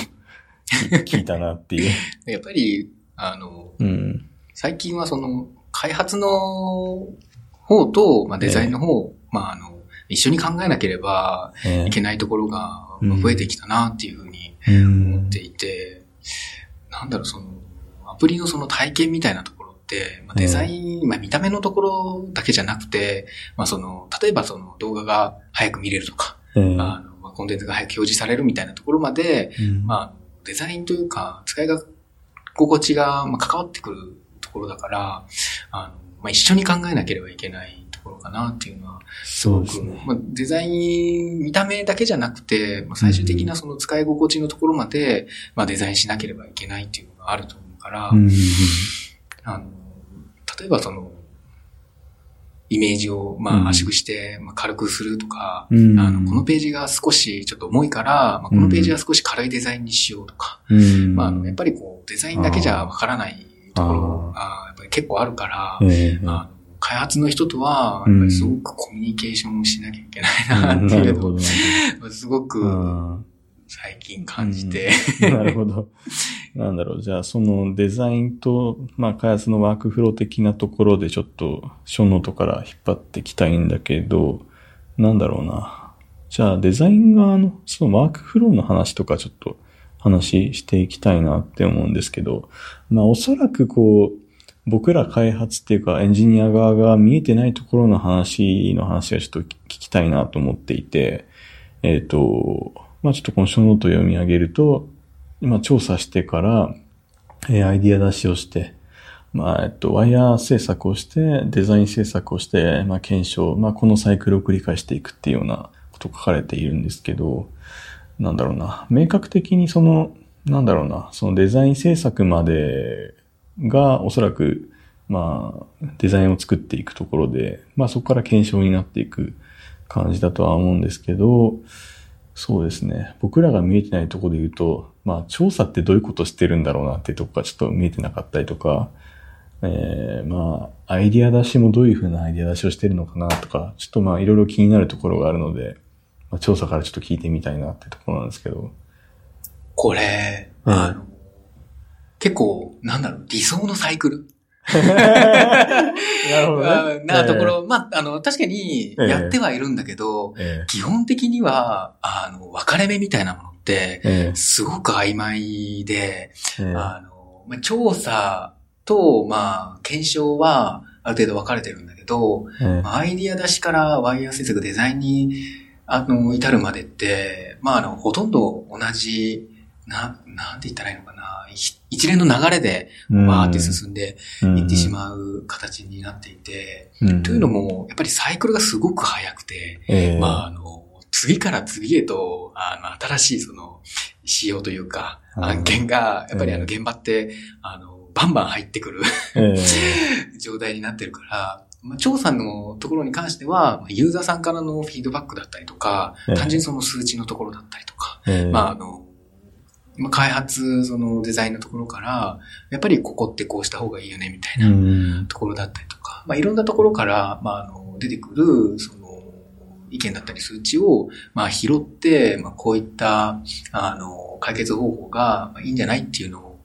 聞いたなっていう。やっぱり、あの、うん。最近はその、開発の方と、まあ、デザインの方、まあ、あの、一緒に考えなければえいけないところがうん増えてきたなっていうふうにうん思っていて、なんだろう、その、アプリのその体験みたいなところって、まあ、デザイン、まあ、見た目のところだけじゃなくて、まあ、その、例えばその動画が早く見れるとか、ええ。あの、まあ、コンテンツが早く表示されるみたいなところまで、うん。まあ、デザインというか、使いが心地が、まあ、関わってくるところだから、あの、まあ、一緒に考えなければいけないところかなっていうのは、そうですね。まあ、デザイン、見た目だけじゃなくて、まあ、最終的なその使い心地のところまで、まあ、デザインしなければいけないっていうのがあると思うから、うんあの、例えばその、イメージを、まうん。あ、圧縮して、まあ、軽くするとか、うん。あの、このページが少しちょっと重いから、まあ、このページは少し軽いデザインにしようとか、うん。まああの、やっぱりこう、デザインだけじゃわからないところが、やっぱり結構あるから、ええあの開発の人とは、やっぱりすごくコミュニケーションをしなきゃいけないなっていうのを。すごくうん最近感じて、なるほど。なんだろう。じゃあ、そのデザインと、まあ、開発のワークフロー的なところでちょっと、ショーノートから引っ張っていきたいんだけど、なんだろうな。じゃあ、デザイン側の、そのワークフローの話とかちょっと話していきたいなって思うんですけど、まあ、おそらくこう、僕ら開発っていうかエンジニア側が見えてないところの話の話がちょっと聞きたいなと思っていて、えっ、と、まあちょっとこのショーノートを読み上げると、今調査してから、えアイディア出しをして、まあ、えっと、ワイヤー制作をして、デザイン制作をして、まあ、検証、まあ、このサイクルを繰り返していくっていうようなこと書かれているんですけど、なんだろうな、明確的にその、なんだろうな、そのデザイン制作までがおそらく、まあ、デザインを作っていくところで、まあそこから検証になっていく感じだとは思うんですけど、そうですね。僕らが見えてないところで言うと、まあ調査ってどういうことしてるんだろうなっていうところがちょっと見えてなかったりとか、えー、まあ、アイディア出しもどういうふうなアイディア出しをしてるのかなとか、ちょっとまあいろいろ気になるところがあるので、まあ、調査からちょっと聞いてみたいなってところなんですけど。これ、うんあの、結構、なんだろう、理想のサイクル なるほあなところ、まあ、あの、確かにええ。やってはいるんだけど、え基本的には、あの、分かれ目みたいなものって、ええ。すごく曖昧で、ええ。あの、まあ、調査と、まあ、検証は、ある程度分かれてるんだけど、ええ。まあアイディア出しからワイヤー制作、デザインに、あの、至るまでって、まあ、あの、ほとんど同じ、な、なんて言ったらいいのかな、ひ一連の流れで、わーって進んでいってしまう形になっていて、うん。というのも、やっぱりサイクルがすごく早くて、ええ。まあ、あの、次から次へと、あの、新しいその、仕様というか、うん。案件が、やっぱりあの、ええ現場って、あの、バンバン入ってくるええ。状態になってるから、まあ、調査のところに関しては、まあユーザーさんからのフィードバックだったりとか、ええ。単純にその数値のところだったりとか、ええ。まあ、あの、まあ、開発、そのデザインのところから、やっぱりここってこうした方がいいよね、みたいなうん。ところだったりとか、まあ、いろんなところから、まあ、あの、出てくる、その、意見だったり数値を、まあ、拾って、まあ、こういった、あの、解決方法がまあいいんじゃないっていうのを、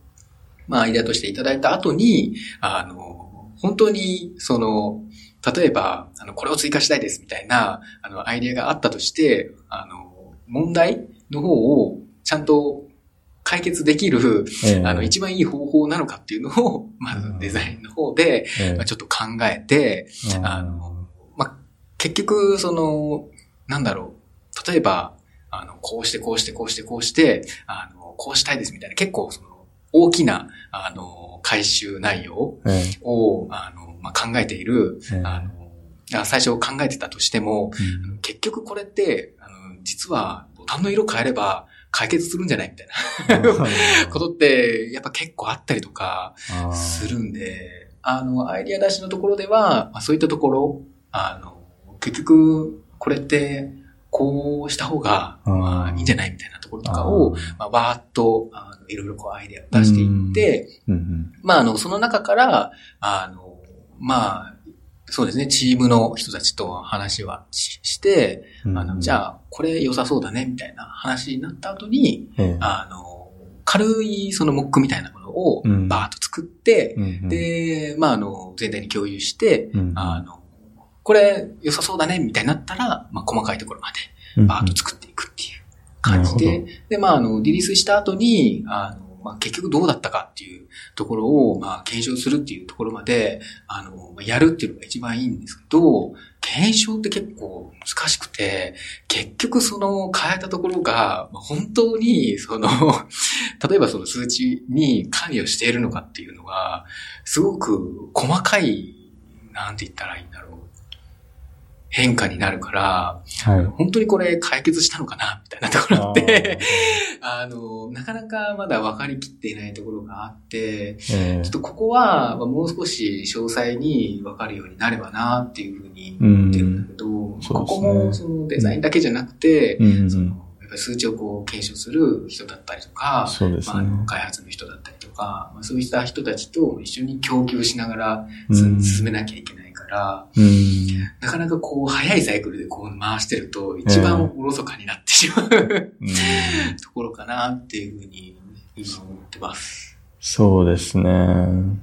まあ、アイデアとしていただいた後に、あの、本当に、その、例えば、あの、これを追加したいですみたいな、あの、アイデアがあったとして、あの、問題の方をちゃんと解決できる、ええ。あの、一番いい方法なのかっていうのを、まずデザインの方で、ええ。まあ、ちょっと考えて、あの、まあ、結局、その、なんだろう。例えば、あの、こうして、こうして、こうして、こうして、あの、こうしたいですみたいな、結構、その、大きな、あの、回収内容ええ。を、あの、まあ、考えている、ええ。あの、あ最初考えてたとしても、うん。結局これって、あの、実は、ボタンの色変えれば解決するんじゃないみたいな。ことって、やっぱ結構あったりとか、するんで、あの、アイディア出しのところでは、まあ、そういったところ、あの、結局、これって、こうした方が、うんまあ、いいんじゃないみたいなところとかを、まあ、バーっと、あのいろいろこうアイデアを出していって、まあ、あの、その中から、あの、まあ、そうですね、チームの人たちと話はしして、うん。あの、じゃあ、これ良さそうだね、みたいな話になった後に、ええ。あの、軽いそのモックみたいなものをうん。バーッと作って、うんうん。で、まあ、あの、全体に共有して、うんあの、これ良さそうだね、みたいになったら、まあ、細かいところまでバーッと作っていくっていう感じで、で、まあ、あの、リリースした後に、あの、まあ、結局どうだったかっていうところを、まあ、検証するっていうところまで、あの、やるっていうのが一番いいんですけど、検証って結構難しくて、結局その変えたところが、本当に、その、例えばその数値に関与しているのかっていうのが、すごく細かい、なんて言ったらいいんだろう。変化になるから、はい。本当にこれ解決したのかなみたいなところって、あの、なかなかまだ分かりきっていないところがあって、ええ。ちょっとここは、まあもう少し詳細に分かるようになればなっていうふうに思ってるんだけど、そうですね。ここもそのデザインだけじゃなくて、数値をこう検証する人だったりとか、そうですね。まあ開発の人だったりとか、まあ、そういった人たちと一緒に供給しながらすうん。進めなきゃいけないから、うん。なかなかこう、早いサイクルでこう回してると、一番おろそかになってしまう、うんところかなっていうふうに今思ってます。そうですね。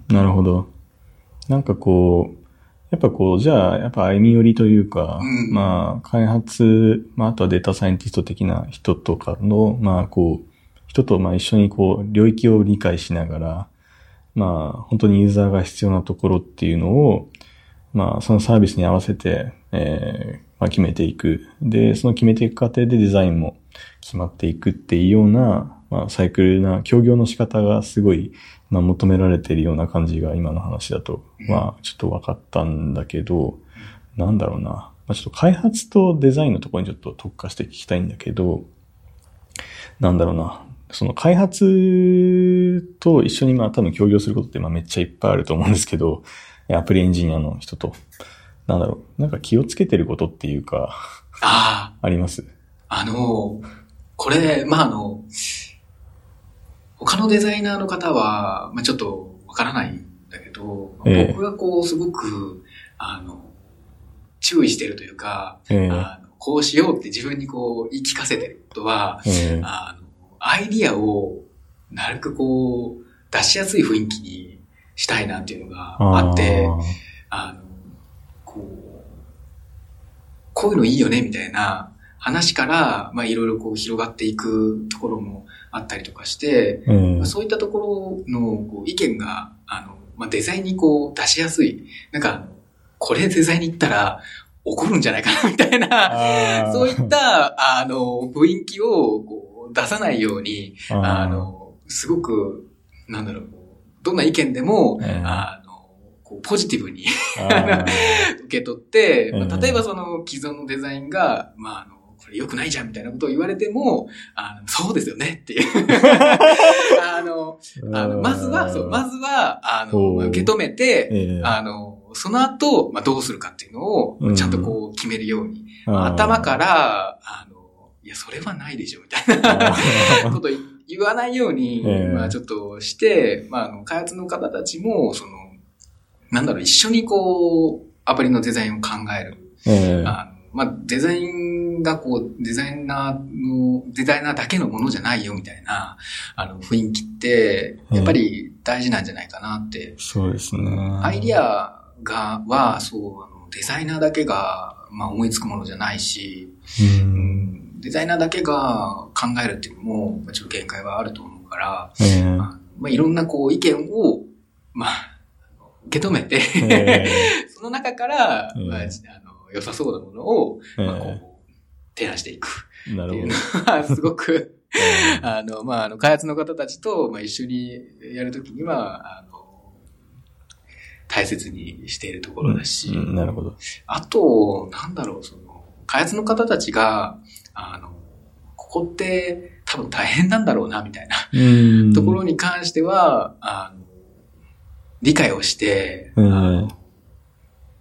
なるほど。なんかこう、やっぱこう、じゃあ、やっぱ歩み寄りというか、うんまあ、開発、まあ、あとはデータサイエンティスト的な人とかの、まあ、こう、人とまあ一緒にこう、領域を理解しながら、まあ、本当にユーザーが必要なところっていうのを、まあ、そのサービスに合わせて、えーまあ、決めていく。で、その決めていく過程でデザインも決まっていくっていうような、まあ、サイクルな、協業の仕方がすごい、まあ、求められているような感じが今の話だと、まあ、ちょっと分かったんだけど、なんだろうな。まあ、ちょっと開発とデザインのところにちょっと特化して聞きたいんだけど、なんだろうな。その開発と一緒にまあ多分協業することってまあめっちゃいっぱいあると思うんですけど、アプリエンジニアの人と。なんだろう。なんか気をつけてることっていうか、ああります？あ、あの、これ、まあ、あの、他のデザイナーの方は、まあ、ちょっとわからないんだけど、ええ僕がこう、すごく、あの、注意してるというか、ええあのこうしようって自分にこう言い聞かせてることは、ええあの、アイディアをなるべくこう、出しやすい雰囲気にしたいなっていうのがあって、あの、こう、こういうのいいよねみたいな話から、まあいろいろこう広がっていくところもあったりとかして、あーええ。まあそういったところのこう意見が、あの、まあデザインにこう出しやすい。なんかこれデザインに行ったら怒るんじゃないかなみたいな、そういった、あの、雰囲気をこう出さないように、あの、すごく、なんだろう、どんな意見でも、ええ。あの、こうポジティブに 受け取って、まえ。えあ例えばその既存のデザインが、まあ、あの、これ良くないじゃんみたいなことを言われても、あの、そうですよねっていう。あの、あのまずは、そう、まずは、あの、受け止めて、ええ。あの、その後、まあ、どうするかっていうのを、ちゃんとこう決めるように。頭か、ら、あの、いや、それはないでしょ、みたいな こと言言わないように、ええまあちょっとして、まああの、開発の方たちも、その、なんだろう、一緒にこう、アプリのデザインを考える。ええあの、まあデザインがこう、デザイナーの、デザイナーだけのものじゃないよみたいな、あの、雰囲気って、やっぱり大事なんじゃないかなってそうですね。アイディアが、は、そう、あのデザイナーだけが、まあ思いつくものじゃないし、う。うんんデザイナーだけが考えるっていうのも、まあちょっと限界はあると思うから、ええ。あのまあいろんなこう意見を、まあ、受け止めて、え その中から、ええ。まあ、あの良さそうなものを、えまあこう、提案していく。っていうるほのは、すごく、ど。あの、まあ、あの、開発の方たちと、まあ、一緒にやるときには、あの、大切にしているところだし、うんうんなるほど。あと、なんだろう、その、開発の方たちが、あの、ここって多分大変なんだろうな、みたいなうんところに関しては、あの、理解をして、うん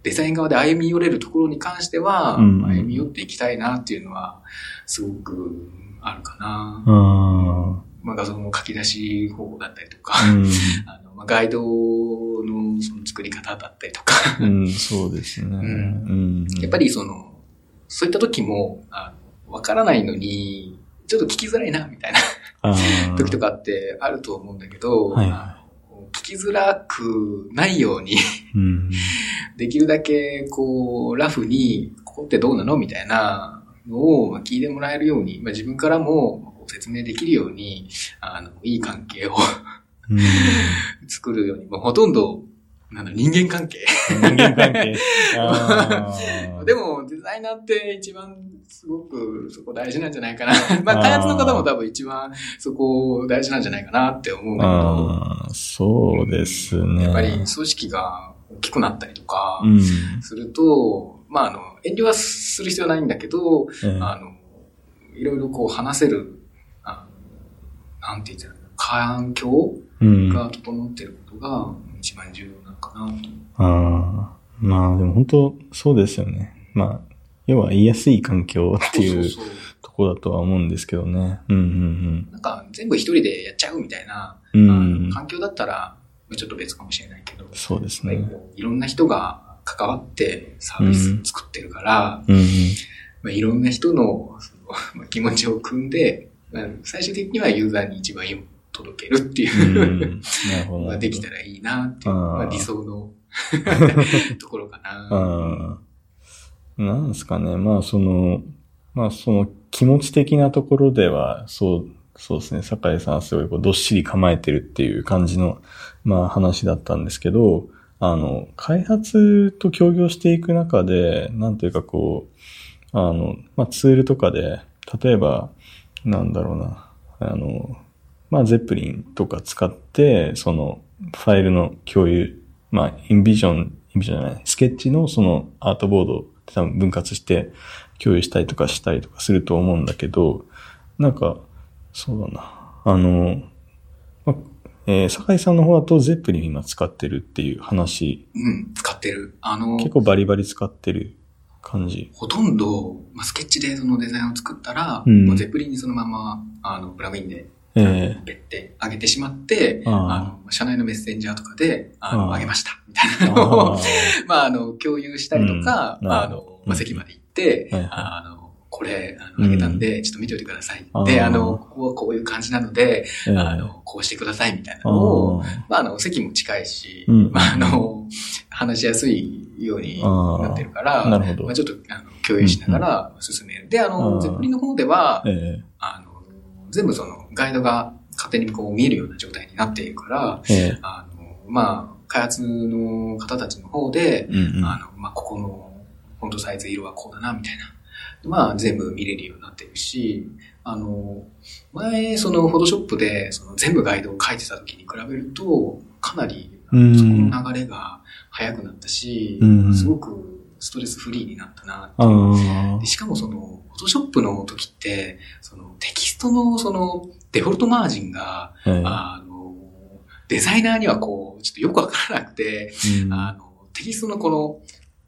デザイン側で歩み寄れるところに関しては、うん歩み寄っていきたいなっていうのは、すごくあるかな。あまあ、画像の書き出し方法だったりとか、あ。のまあ、ガイドのその作り方だったりとか、うん、そうですね。うん。やっぱりその、そういった時も、あのわからないのに、ちょっと聞きづらいな、みたいな 時とかってあると思うんだけど、はい聞きづらくないように、うん。できるだけ、こう、ラフに、ここってどうなのみたいなのをまあ聞いてもらえるように、まあ、自分からも説明できるように、あの、いい関係をうん。作るように、まあ、ほとんど、なんだ、人間関係。人間関係。でも、デザイナーって一番すごくそこ大事なんじゃないかな。まあ、開発の方も多分一番そこ大事なんじゃないかなって思うんだけど、そうですね。やっぱり組織が大きくなったりとかうん。すると、まあ、あの、遠慮はする必要はないんだけど、ええあの、いろいろこう話せる、あのなんて言ったら環境うん。が整っていることが一番重要な。ああ。まあでも本当そうですよね。まあ、要は言いやすい環境っていうとこだとは思うんですけどね。うんうんなんか全部一人でやっちゃうみたいな、うん。環境だったらちょっと別かもしれないけど、そうですね。いろんな人が関わってサービス作ってるから、うんうん。まあ、いろんな人のその まあ気持ちを組んで、まあ最終的にはユーザーに一番いい届けるっていう、うんなるほど。まあできたらいいなっていう、まあ、理想の ところかな。なんですかね。まあ、その、まあ、その気持ち的なところでは、そう、そうですね。酒井さんはすごいこうどっしり構えてるっていう感じの、まあ話だったんですけど、あの、開発と協業していく中で、なんというかこう、あの、まあツールとかで、例えば、なんだろうな、あの、まあゼップリンとか使って、その、ファイルの共有、まあ、インビジョン、インビジョンじゃない、スケッチのそのアートボードを多分分割して共有したりとかしたりとかすると思うんだけど、なんか、そうだな。あの、まあ、えー、酒井さんの方だとゼップリン今使ってるっていう話、うん、使ってる。あの、結構バリバリ使ってる感じ。ほとんど、まあ、スケッチでそのデザインを作ったら、うんもうゼップリンにそのまま、あの、プラグインで、え別って上げてしまって、あの、社内のメッセンジャーとかで、あの、上げました、みたいえなのをあ、まあ、あの、共有したりとか、うん。あの、まあ、席まで行って、あの、これ、あの、上げたんで、ちょっと見ておいてください。で、あの、ここはこういう感じなので、ええ。あの、こうしてください、みたいなあのを、ーまあ、あの、席も近いし、うん。まあ、あの、話しやすいようになってるから、まあ、ちょっと、あの、共有しながら進める。で、ああの、ーゼップリンの方では、え。あの、全部その、ガイドが勝手にこう見えるような状態になっているから、ええ。えあの、まあ、開発の方たちの方で、うんうん。あの、まあ、ここのフォントサイズ色はこうだな、みたいな。まあ、全部見れるようになってるし、あの、前、その、フォトショップで、その、全部ガイドを書いてた時に比べると、かなり、そこの流れが早くなったしうん、すごくストレスフリーになったなってあいうしかもその、フォトショップの時って、そのテキストのそのデフォルトマージンが、ええ。あの、デザイナーにはこう、ちょっとよくわからなくて、うん。あの、テキストのこの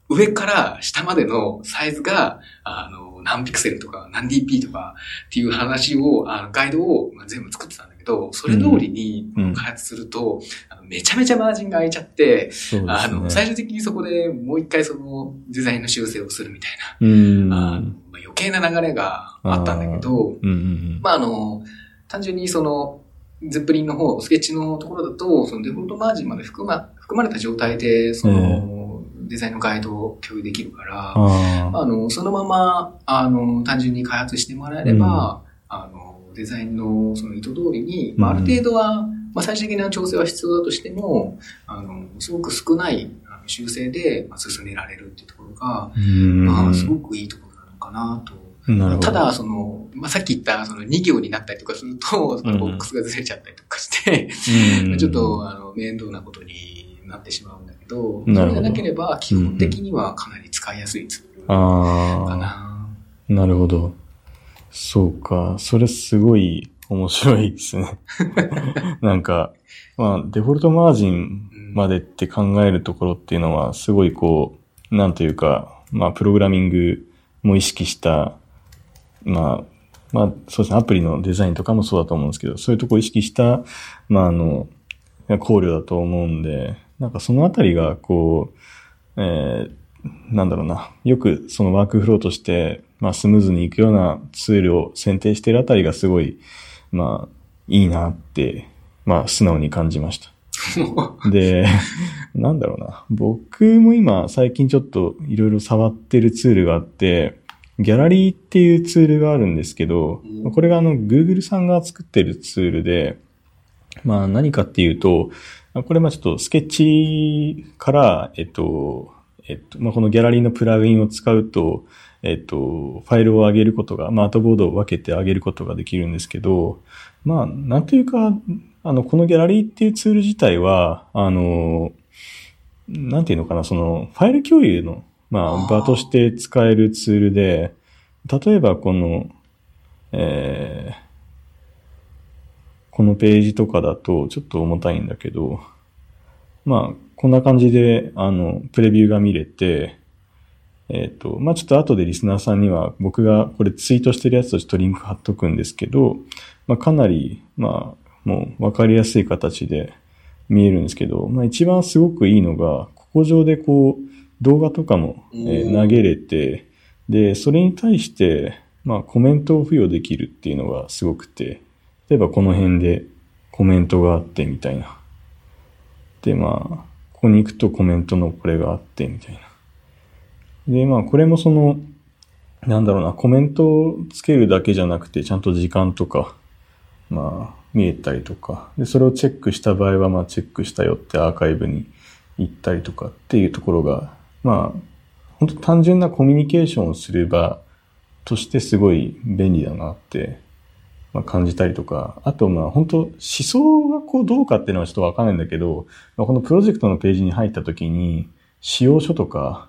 上から下までのサイズが、あの、の、何ピクセルとか、何 DP とかっていう話を、あの、ガイドを、まあ、全部作ってたんだけど、それ通りにうん。開発すると、あのめちゃめちゃマージンが空いちゃって、ね。あの、最終的にそこでもう一回そのデザインの修正をするみたいうん。な、あの計な流れがあったんだけど、うんうんまあ、あの、単純にその、ゼップリンの方、スケッチのところだと、そのデフォルトマージンまで含ま、含まれた状態で、その、デザインのガイドを共有できるから、ああ。あの、そのまま、あの、単純に開発してもらえれば、あの、デザインのその意図通りに、まあ、ある程度は、まあ、最終的な調整は必要だとしても、あの、すごく少ない修正で、まあ、進められるっていうところが、うん。まあ、すごくいいとこかな。ただ、その、まあ、さっき言った、その2行になったりとかすると、そのボックスがずれちゃったりとかして、うん、ちょっと、あの、面倒なことになってしまうんだけど、どそうじゃなければ、基本的にはかなり使いやすいツールかああ。な。なるほど。そうか。それすごい面白いですね。なんか、まあ、デフォルトマージンまでって考えるところっていうのは、すごいこう、なんというか、まあ、プログラミングも意識した、まあ、まあ、そうですね、アプリのデザインとかもそうだと思うんですけど、そういうとこを意識した、まあ、あの、考慮だと思うんで、なんかそのあたりが、こう、えー、なんだろうな、よくそのワークフローとして、まあ、スムーズにいくようなツールを選定しているあたりがすごい、まあ、いいなって、まあ、素直に感じました。で、なんだろうな。僕も今、最近ちょっといろいろ触ってるツールがあって、ギャラリーっていうツールがあるんですけど、これがあの、Google さんが作ってるツールで、まあ何かっていうと、これまあちょっとスケッチから、えっと、えっと、まあこのギャラリーのプラグインを使うと、えっと、ファイルを上げることが、まあアートボードを分けて上げることができるんですけど、まあなんというか、あの、このギャラリーっていうツール自体は、あの、なんていうのかな、その、ファイル共有の、まあ、場として使えるツールで、例えばこの、えーこのページとかだと、ちょっと重たいんだけど、まあ、こんな感じで、あの、プレビューが見れて、えっ、と、まあちょっと後でリスナーさんには僕がこれツイートしてるやつとちょっとリンク貼っとくんですけど、まあかなり、まあもうわかりやすい形で見えるんですけど、まあ一番すごくいいのが、ここ上でこう動画とかも、え投げれて、で、それに対して、まあコメントを付与できるっていうのがすごくて、例えばこの辺でコメントがあってみたいな。で、まあ、ここに行くとコメントのこれがあってみたいな。で、まあ、これもその、なんだろうな、コメントをつけるだけじゃなくて、ちゃんと時間とか、まあ、見えたりとか、で、それをチェックした場合は、まあ、チェックしたよってアーカイブに行ったりとかっていうところが、まあ、本当単純なコミュニケーションをする場としてすごい便利だなって、まあ、感じたりとか、あと、まあ、本当思想がこうどうかっていうのはちょっとわかんないんだけど、まあ、このプロジェクトのページに入った時に、使用書とか、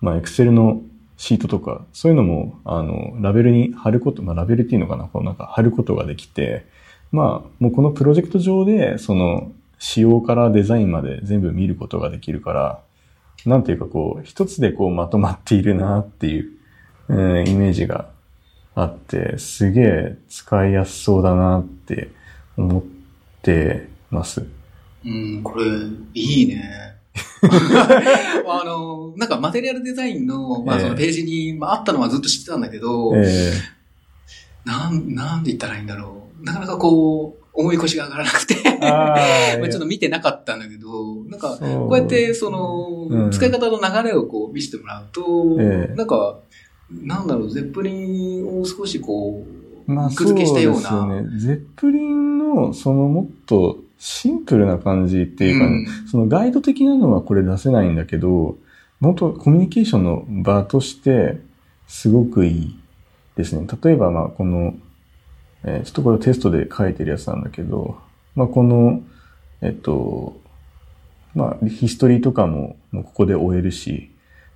まあ、Excel のシートとか、そういうのも、あの、ラベルに貼ること、まあ、ラベルっていうのかな、こうなんか貼ることができて、まあ、もうこのプロジェクト上で、その、仕様からデザインまで全部見ることができるから、なんていうかこう、一つでこうまとまっているなっていう、えーイメージがあって、すげえ使いやすそうだなって思ってます。うん、これ、いいね。あの、なんかマテリアルデザインの、まあええそのページに、まあ、あったのはずっと知ってたんだけど、えなん、なんで言ったらいいんだろう。なかなかこう、思い越しが上がらなくて、ちょっと見てなかったんだけど、なんか、こうやって、その、うん使い方の流れをこう見せてもらうと、ええなんか、なんだろう、ゼップリンを少しこう、まあ肉付けしたような。そうですよね。ゼップリンの、そのもっとシンプルな感じっていうか、うんそのガイド的なのはこれ出せないんだけど、もっとコミュニケーションの場として、すごくいいですね。例えば、まあ、この、えーちょっとこれテストで書いてるやつなんだけど、まあ、この、えっと、まあ、ヒストリーとかも、もうここで終えるし、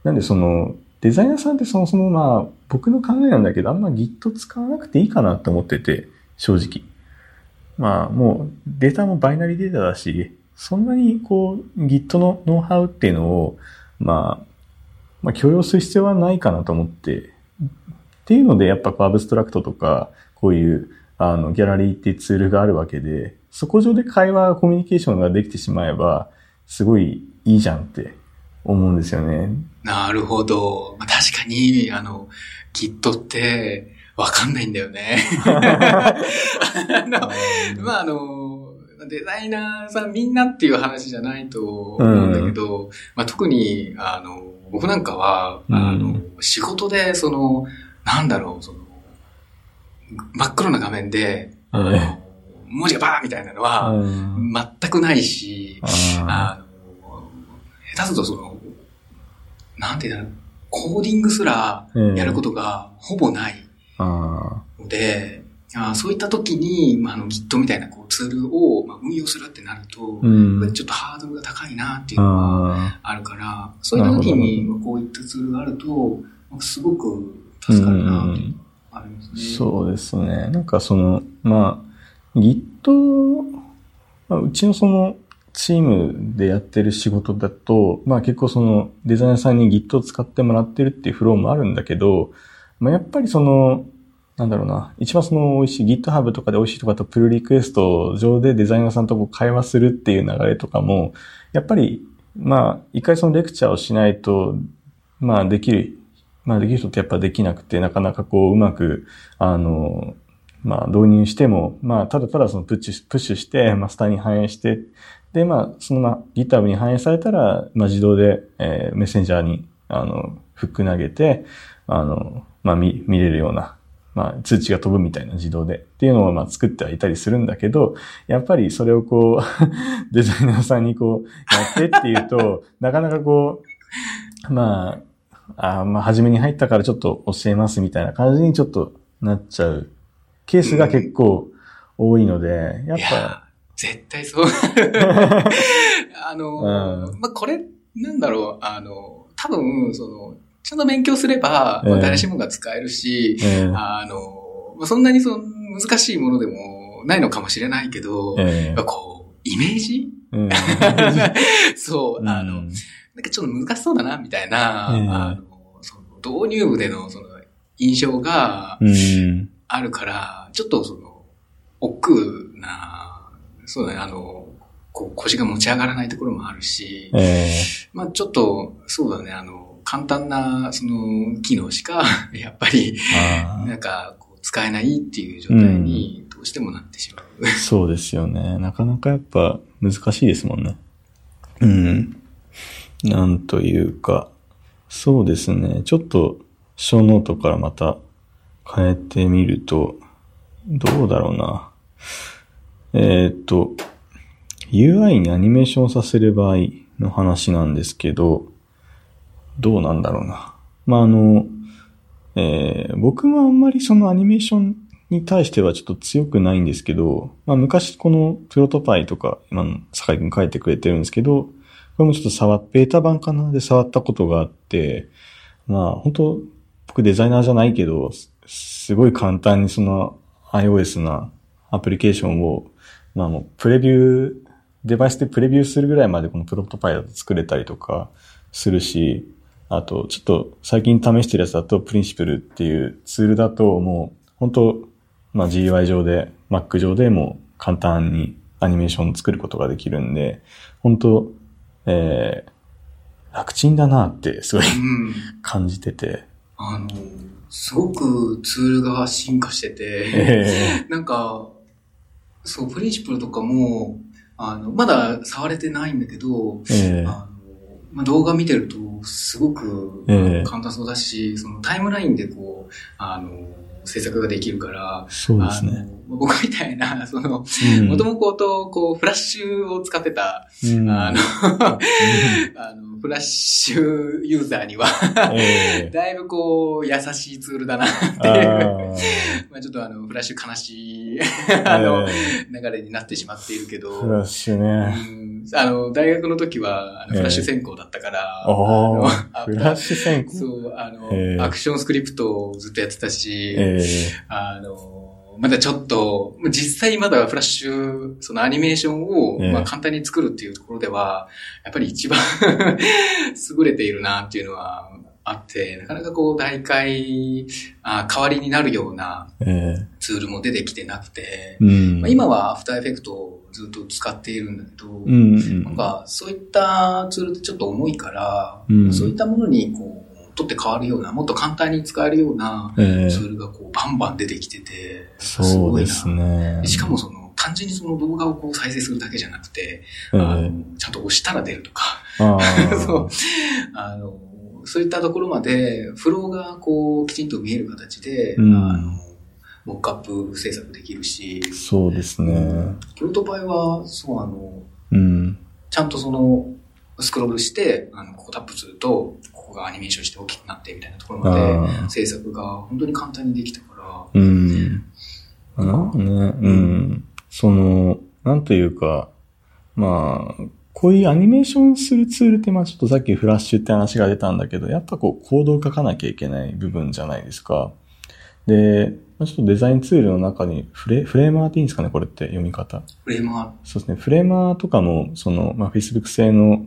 なんでその、デザイナーさんってそもそもまあ、僕の考えなんだけど、あんま Git 使わなくていいかなって思ってて、正直。まあ、もう、データもバイナリーデータだし、そんなにこう、Git のノウハウっていうのを、まあ、まあ、許容する必要はないかなと思ってっていうので、やっぱこうアブストラクトとか、こういう、あの、ギャラリーっていうツールがあるわけで、そこ上で会話、コミュニケーションができてしまえば、すごいいいじゃんって思うんですよね。なるほど。まあ、確かに、あの、Git って、わかんないんだよね。あのまあ、あの、デザイナーさんみんなっていう話じゃないと思うんだけど、まあ、特に、あの、僕なんかは、あの、うん仕事で、その、なんだろう、その、真っ黒な画面で、文字がバーンみたいなのは、うん。全くないし、あ下手するとその、なんていうんだろう、コーディングすらーやることがほぼないあので、あーそういった時に、まあ、あの Git みたいなこうツールを、まあ、運用するってなると、ーうん。ちょっとハードルが高いなっていうのはああるから、そういった時にまあこういったツールがあると、すごく助かるなっう。のがそうですね。なんかその、まあ、Git、まあ、うちのそのチームでやってる仕事だと、まあ結構そのデザイナーさんに Git を使ってもらってるっていうフローもあるんだけど、まあやっぱりその、なんだろうな、一番その美味しい GitHub とかで美味しいとかとプルリクエスト上でデザイナーさんとこう会話するっていう流れとかも、やっぱり、まあ一回そのレクチャーをしないと、まあできる、まあできる人ってやっぱできなくて、なかなかこううまく、あの、まあ導入しても、まあただただそのプッシュ、プッシュして、マスターに反映して、で、まあそのまあ GitHub に反映されたら、まあ自動で、えーメッセンジャーに、あの、フック投げて、あの、まあ見、見れるような、まあ通知が飛ぶみたいな自動で。っていうのをまあ作ってはいたりするんだけど、やっぱりそれをこう、デザイナーさんにこう、やってっていうと、なかなかこう、まあ、あーまあ、初めに入ったからちょっと教えますみたいな感じにちょっとなっちゃうケースが結構多いので、やっいやぱ、絶対そう。あの、うん。まあ、これ、なんだろう、あの、多分、その、ちゃんと勉強すれば、誰しもが使えるし、えーあの、まあ、そんなにその難しいものでもないのかもしれないけど、やえ。っぱこう、イメージ？ーうん。そう、あの、なんかちょっと難しそうだな、みたいな、ええあの、その導入部でのその印象がうん。あるから、ちょっとその、億劫な、そうだね、あの、こう腰が持ち上がらないところもあるし、えまあちょっと、そうだね、あの、簡単な、その、機能しか、やっぱり、なんか、使えないっていう状態に、どうしてもなってしまう。そうですよね。なかなかやっぱ難しいですもんね。うん。なんというか、そうですね。ちょっと、小ノートからまた変えてみると、どうだろうな。えーっと、UI にアニメーションさせる場合の話なんですけど、どうなんだろうな。まあ、あの、えー僕もあんまりそのアニメーションに対してはちょっと強くないんですけど、まあ昔このプロトパイとか、今の坂井くん書いてくれてるんですけど、これもちょっと触っ、ベータ版かなで触ったことがあって、まあ本当僕デザイナーじゃないけど、すごい簡単にその iOS なアプリケーションを、まあもうプレビュー、デバイスでプレビューするぐらいまでこのプロトパイだと作れたりとかするし、あと、ちょっと最近試してるやつだと、プリンシプルっていうツールだと、もう、本当まあ GUI 上で、Mac 上でも簡単にアニメーションを作ることができるんで、本当えー、楽ちんだなってすごいうん。感じてて。あの、すごくツールが進化してて、えなんか、そう、プリンシプルとかも、あの、まだ触れてないんだけど、ええあのまあ、動画見てると、すごくええ簡単そうだし、そのタイムラインでこう、あの、制作ができるから、そうですね。あの僕みたいな、その、うん。もともとこう、フラッシュを使ってた、うん。あの、あの、フラッシュユーザーには、ええ。だいぶこう、優しいツールだなってあいう、ー。まあちょっとあの、フラッシュ悲しい、あの、え流れになってしまっているけど、えフラッシュね。うん。あの、大学の時は、あのええ。フラッシュ専攻だったから、おー。フラッシュ先行。そう、あの、ええ。アクションスクリプトをずっとやってたし、え。あの、まだちょっと、実際まだフラッシュ、そのアニメーションを、ええ。まあ簡単に作るっていうところでは、やっぱり一番 優れているなっていうのはあって、なかなかこう、大会、あ代わりになるようなえツールも出てきてなくてえ、うん。まあ、今はアフターエフェクトをずっと使っているんだけど、うんうん。なんか、そういったツールってちょっと重いから、うん。そういったものにこう、取って変わるような、もっと簡単に使えるようなええツールがこう、バンバン出てきてて、そうですごいな。ね。しかもその、単純にその動画をこう再生するだけじゃなくて、ええあのちゃんと押したら出るとか、そうあの、そういったところまで、フローがこう、きちんと見える形で、うんあの、モックアップ制作できるし、そうですね。京都場合は、そう、あの、うん。ちゃんとその、スクロールして、あの、ここタップすると、ここがアニメーションして大きくなってみたいなところまで。制作が本当に簡単にできたから、うん。なんかね、うん。その、なんというか、まあ、こういうアニメーションするツールって、まあちょっとさっきフラッシュって話が出たんだけど、やっぱこうコードを書かなきゃいけない部分じゃないですか。で、まあちょっとデザインツールの中にフレ、フレーマーっていいんですかねこれって読み方。フレームは、そうですね。フレーマーとかも、その、まあ、Facebook 製の、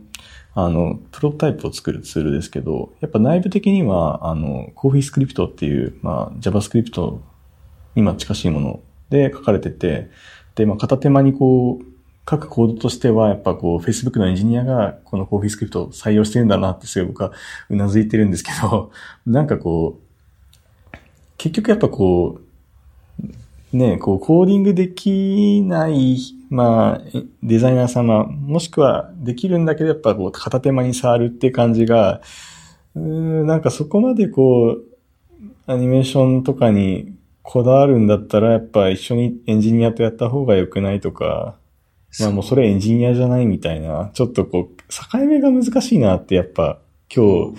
あの、プロトタイプを作るツールですけど、やっぱ内部的には、あの、コーヒースクリプトっていう、まあ、JavaScript に近しいもので書かれてて、で、まあ、片手間にこう、書くコードとしては、やっぱこう、Facebook のエンジニアがこのコーヒースクリプトを採用してるんだなってすごい僕はうなずいてるんですけど、なんかこう、結局やっぱこう、ね、こう、コーディングできない、まあ、デザイナー様、もしくはできるんだけど、やっぱこう、片手間に触るって感じが、うん、なんかそこまでこう、アニメーションとかにこだわるんだったら、やっぱ一緒にエンジニアとやった方が良くないとか、まあもうそれエンジニアじゃないみたいな、ちょっとこう、境目が難しいなってやっぱ今日、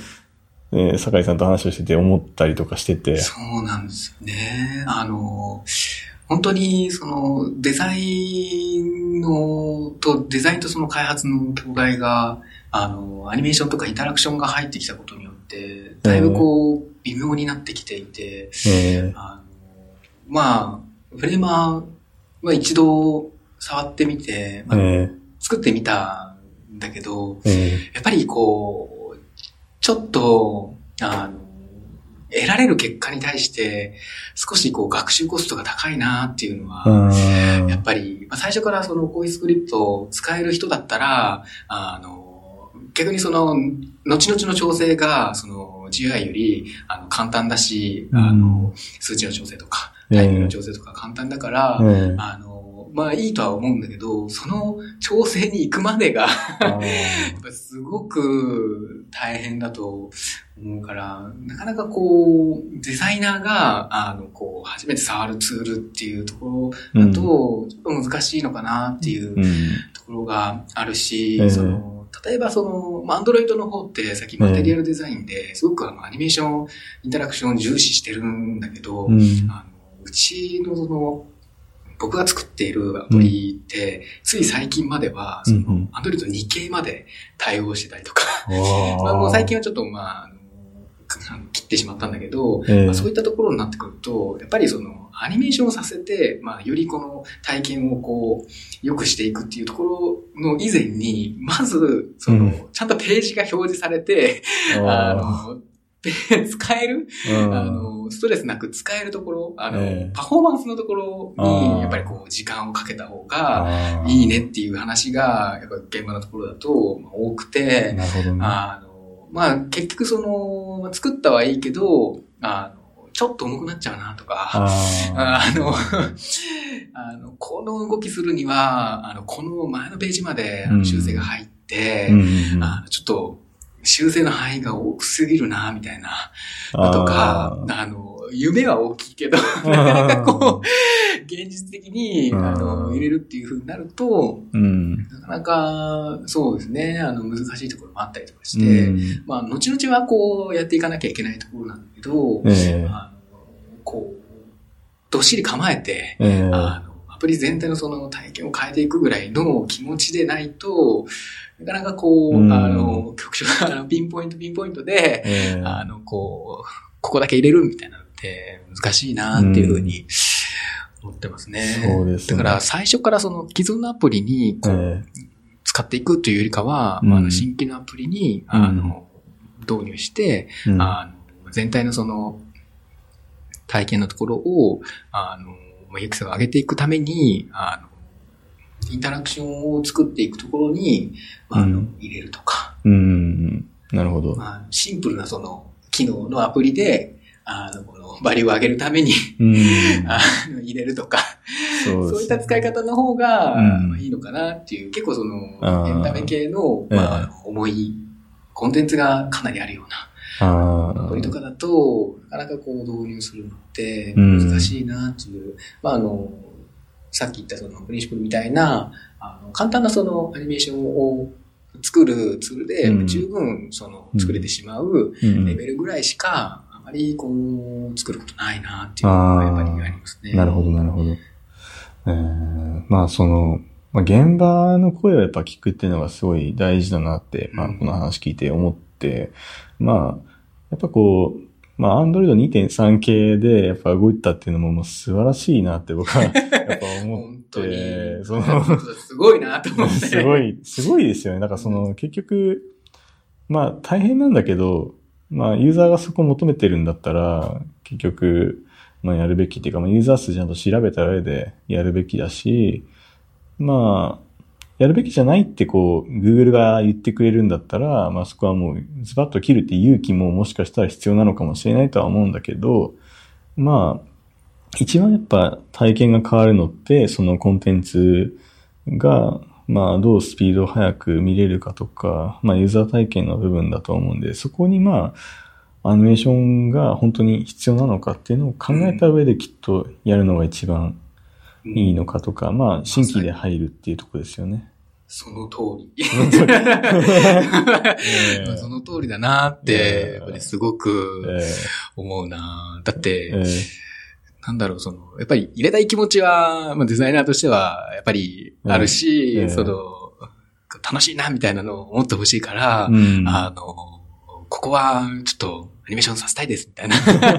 えー酒井さんと話をしてて思ったりとかしてて。そうなんですよね。あの、本当に、その、デザインの、と、デザインとその開発の境界が、あの、アニメーションとかインタラクションが入ってきたことによって、だいぶこう、微妙になってきていて、えーあの、まあ、フレーマーは一度触ってみて、まあえ作ってみたんだけど、やっぱりこう、ちょっと、あの、得られる結果に対して、少しこう学習コストが高いなっていうのは、ー、やっぱり、まあ、最初からそのコイスクリプトを使える人だったら、あの、逆にその、後々の調整が、その、GUI より、あの、簡単だし、あの、数値の調整とか、タイミングの調整とか簡単だから、えーあの、まあいいとは思うんだけど、その調整に行くまでが、すごく大変だと思うから、なかなかこう、デザイナーが、あの、こう、初めて触るツールっていうところだと、ちょっと難しいのかなっていううん。ところがあるし、ええ。その、例えばその、まあ、アンドロイドの方って、さっきマテリアルデザインで、すごくあの、アニメーション、インタラクションを重視してるんだけど、うん。あの、うちのその、僕が作っているアプリって、つい最近までは、そのうんうん、アンドロイド2系まで対応してたりとか、まあもう最近はちょっとまあ、切ってしまったんだけど、ええ。まあ、そういったところになってくると、やっぱりその、アニメーションをさせて、まあ、よりこの体験をこう、良くしていくっていうところの以前に、まず、その、うん。ちゃんとページが表示されて、ああの、で 使えるーうん。あの、ストレスなく使えるところ、あの、ええ。パフォーマンスのところに、やっぱりこう、時間をかけた方が、いいねっていう話が、やっぱ現場のところだと、まあ多くて、なるほどね。あの、まあ、結局その、まあ作ったはいいけど、あの、ちょっと重くなっちゃうなとか、ああの、あの、この動きするには、あの、この前のページまで修正が入って、ーうんうん。あのちょっと、修正の範囲が多くすぎるな、みたいな。とか、あの、夢は大きいけど、なかなかこう、現実的に、あうの、ん入れるっていう風になると、う、うん。なかなか、そうですね、あの、難しいところもあったりとかして、うん。まあ、後々はこう、やっていかなきゃいけないところなんだけど、ええ。あの、こう、どっしり構えて、ええ。あの、アプリ全体のその体験を変えていくぐらいの気持ちでないと、なかなかこう、うん。あの、局所、あの、ピンポイントピンポイントで、ええ。あの、こう、ここだけ入れるみたいなのって難しいなっていうふうに思ってますね。そうですね。だから最初からその既存のアプリにこう、え使っていくというよりかは、うん。まああの新規のアプリに、あの、導入して、うん。あの、全体のその、体験のところを、あの、まあ UX を上げていくために、あの、インタラクションを作っていくところに、まああのうん。入れるとか、うん。うん。なるほど。まあ、シンプルなその、機能のアプリで、あの、この、バリューを上げるために、うん。あの入れるとか、そういった使い方の方が、いいのかなっていう、結構その、エンタメ系の、ええ。まあ重いコンテンツがかなりあるようなああ。アプリとかだと、なかなかこう導入するのってうん。難しいなっていう、まああの、さっき言ったそのプリンシプルみたいな、あの簡単なそのアニメーションを作るツールでうん。十分その作れてしまううん。レベルぐらいしか、りこう、作ることないなっていうのがやっぱりありますね。なるほど、なるほど。えー、まあその、まあ、現場の声をやっぱ聞くっていうのがすごい大事だなって、まあうんこの話聞いて思って、まあ、やっぱこう、まあ Android 2.3系でやっぱ動いたっていうのももう素晴らしいなって僕は やっぱ思って、、そ本の、当すごいなと思って。すごい、すごいですよね。だからその、結局、まあ大変なんだけど、まあユーザーがそこを求めてるんだったら、結局、まあやるべきっていうか、まあユーザー数ちゃんと調べた上でやるべきだし、まあ、やるべきじゃないってこう、Google が言ってくれるんだったら、まあそこはもうズバッと切るって勇気ももしかしたら必要なのかもしれないとは思うんだけど、まあ、一番やっぱ体験が変わるのって、そのコンテンツが、まあどうスピード速く見れるかとか、まあユーザー体験の部分だと思うんで、そこにまあ、アニメーションが本当に必要なのかっていうのを考えた上できっとやるのが一番いいのかとか、まあ新規で入るっていうところですよね。その通り。その通り。だなって、やっぱりすごえくえ思うな。だって、えなんだろう、その、やっぱり入れたい気持ちは、まあ、デザイナーとしては、やっぱりあるし、ええ。その、楽しいなみたいなのを思ってほしいから、うん。あの、ここはちょっとアニメーションさせたいですみたいな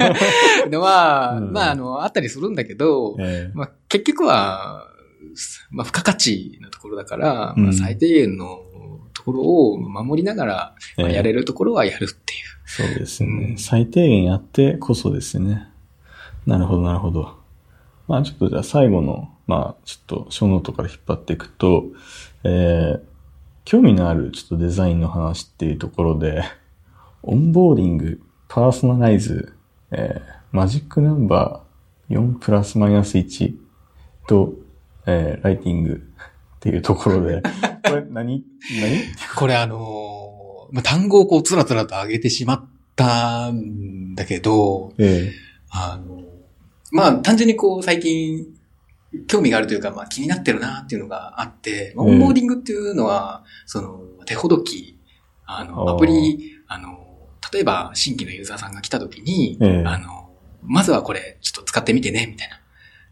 のは、うん。まあ、あの、あったりするんだけど、ええ。まあ、結局は、まあ、付加価値のところだから、うん。まあ、最低限のところを守りながら、まあ、ええ。やれるところはやるっていう。そうですね、うん。最低限やってこそですね。なるほど、なるほど。まあちょっとじゃあ最後の、まあちょっとショーノートから引っ張っていくと、えー、興味のあるちょっとデザインの話っていうところで、オンボーディング、パーソナライズ、えー、マジックナンバー4プラスマイナス1と、えー、ライティングっていうところで、これ 何？何？これあのーまあ、単語をこうつらつらと上げてしまったんだけど、えあの、まあ、単純にこう、最近、興味があるというか、まあ、気になってるなっていうのがあって、まあええオンボーディングっていうのは、その、手ほどき、あの、アプリ、あの、例えば、新規のユーザーさんが来た時に、ええあの、まずはこれ、ちょっと使ってみてね、みたいな。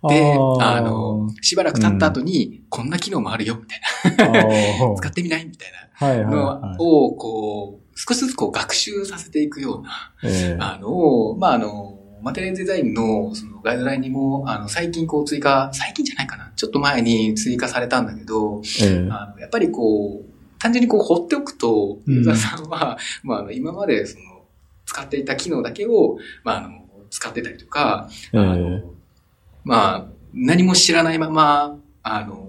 ーで、ーあの、しばらく経った後に、こんな機能もあるよ、みたいな。使ってみないみたいなのはい。を、こう、少しずつこう学習させていくような、ええあの、まあ、あの、マテリアルデザインのそのガイドラインにも、あの、最近こう追加、最近じゃないかな。ちょっと前に追加されたんだけど、ええ。あのやっぱりこう、単純にこう放っておくと、うん。ユーザーさんは、まあ、あの、今までその、使っていた機能だけを、まあ、あの、使ってたりとか、えあのまあ、何も知らないまま、あの、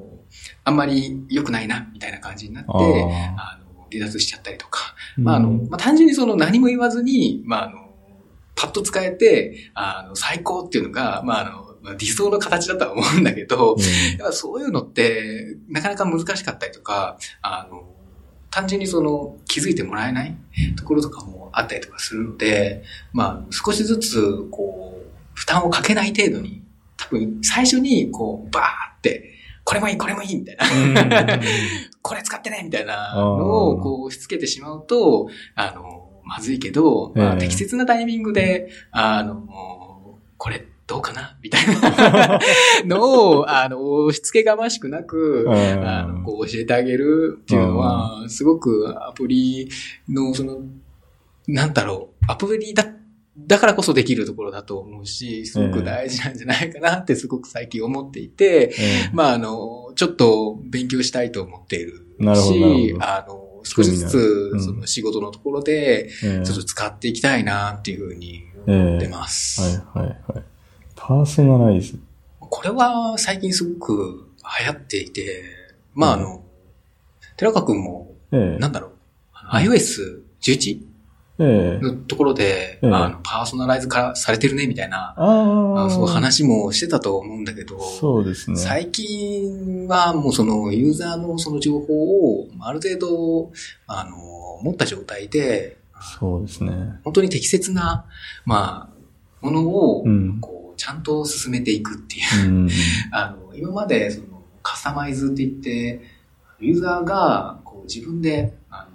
あんまり良くないな、みたいな感じになって、あの、離脱しちゃったりとか、まあ、あの、うんまあ、単純にその何も言わずに、まあ、あの、パッと使えて、あの、最高っていうのが、まあ、あの、まあ理想の形だとは思うんだけど、やっぱそういうのって、なかなか難しかったりとか、あの、単純にその気づいてもらえないところとかもあったりとかするので、まあ少しずつこう、負担をかけない程度に、多分最初にこう、バーって、これもいい、これもいいみたいな。これ使ってねみたいなのをこう押し付けてしまうと、あの、まずいけど、まあええ適切なタイミングで、あの、これどうかな？みたいな。のを、あの、押し付けがましくなく、うんあの、こう教えてあげるっていうのは、すごくアプリの、その、なんだろう、アプリだっだからこそできるところだと思うし、すごく大事なんじゃないかなってすごく最近思っていて、ええ。まあ、あの、ちょっと勉強したいと思っているしほ、どあの、少しずつう、ん。その仕事のところで、ええ。ちょっと使っていきたいなっていうふうに思ってます。はいはいはい。パーソナライズ。これは最近すごく流行っていて、まあ、あの、寺川くんも、ええ。なんだろう、iOS11 ええのところで、ええあの、パーソナライズ化されてるね、みたいな、あそう話もしてたと思うんだけど、そうですね。最近はもうそのユーザーのその情報をある程度、あの、持った状態で、そうですね。本当に適切な、まあ、ものをう、ん。こう、ちゃんと進めていくっていう。うん。あの、今までそのカスタマイズって言って、ユーザーがこう自分であの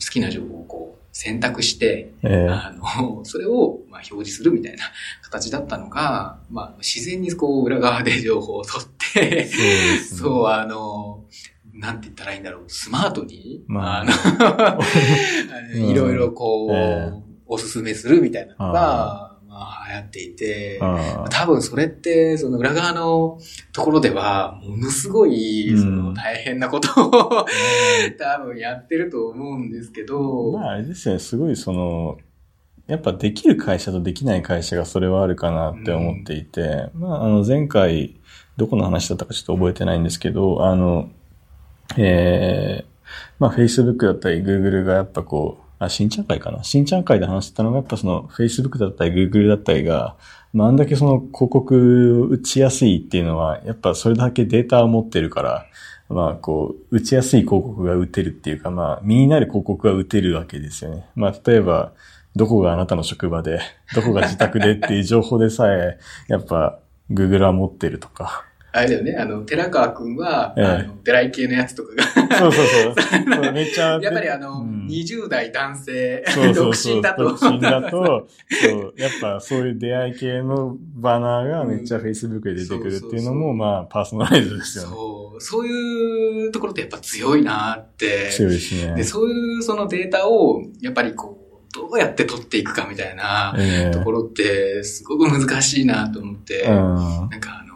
好きな情報をこう選択して、ええ。あの、それをまあ表示するみたいな形だったのが、まあ自然にこう裏側で情報を取って、そうね。そう、あの、なんて言ったらいいんだろう、スマートに、まあ。あの いろいろこう、ええ。おすすめするみたいなのあが、まあ流行っていて、多分それって、その裏側のところでは、ものすごい、うん。その大変なことを、多分やってると思うんですけど、まああれですよね、すごいその、やっぱできる会社とできない会社がそれはあるかなって思っていて、まああの前回、どこの話だったかちょっと覚えてないんですけど、あの、えー、まあ Facebook だったり Google がやっぱこう、あ、新ちゃん会かな？新ちゃん会で話してたのがやっぱその Facebook だったり Google だったりが、まああんだけその広告を打ちやすいっていうのは、やっぱそれだけデータを持ってるから、まあ、こう、打ちやすい広告が打てるっていうか、まあ、身になる広告が打てるわけですよね。まあ、例えば、どこがあなたの職場で、どこが自宅でっていう情報でさえ、やっぱ、Google は持ってるとか。あれだよね、あの、寺川くんは、ええあの、デライ系のやつとかが、そうそうそう。そうめっちゃ。やっぱりあの、うん20代男性、そうそ独うそう身だと、独身だと、そう、やっぱそういう出会い系のバナーがめっちゃ Facebook で出てくるっていうのも、まあ、パーソナライズですよね。そう、そういうところってやっぱ強いなって。強いですね。で、そういうそのデータを、やっぱりこう、どうやって取っていくかみたいなええところって、すごく難しいなと思って、うん。なんかあの、うん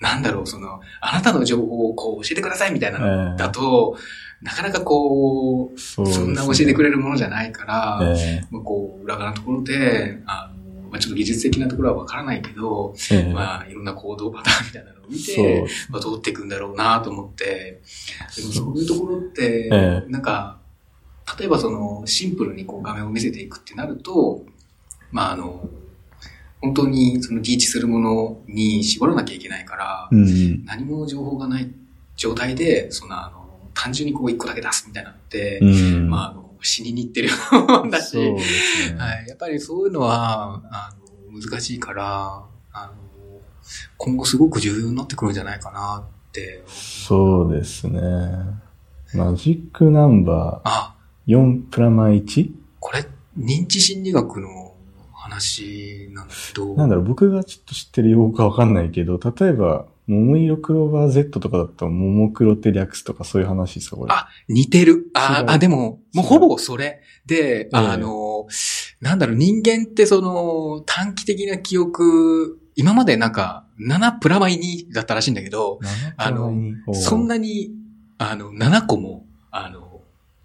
なんだろう、その、あなたの情報をこう教えてくださいみたいなのだと、なかなかこう、そね。そんな教えてくれるものじゃないから、えまあこう、裏側のところで、あの、まあ、ちょっと技術的なところはわからないけど、ええ。えまあ、いろんな行動パターンみたいなのを見て、まあ、通っていくんだろうなと思って、でもそう。いうところって、え。なんか、例えばその、シンプルにこう画面を見せていくってなると、まああの、本当にそのリーチするものに絞らなきゃいけないから、うん。何も情報がない状態で、そのあの、単純にこう一個だけ出すみたいなのって、うん。まああの、死にに行ってるようだし、そうですね。はい。やっぱりそういうのは、あの、難しいから、あの、今後すごく重要になってくるんじゃないかなって。そうですね。マジックナンバあ、ー4プラマ 1? これ、認知心理学の話なんだけど、なんだろう、僕がちょっと知ってる用語かわかんないけど、例えば、桃色クローバー Z とかだと、桃黒って略すとかそういう話ですか、これ。あ、似てる。ああ、でも、もうほぼそれ。で、えあの、なんだろう、人間ってその、短期的な記憶、今までなんか、7プラマイ2だったらしいんだけど、あのそんな、なに、あの、7個も、あの、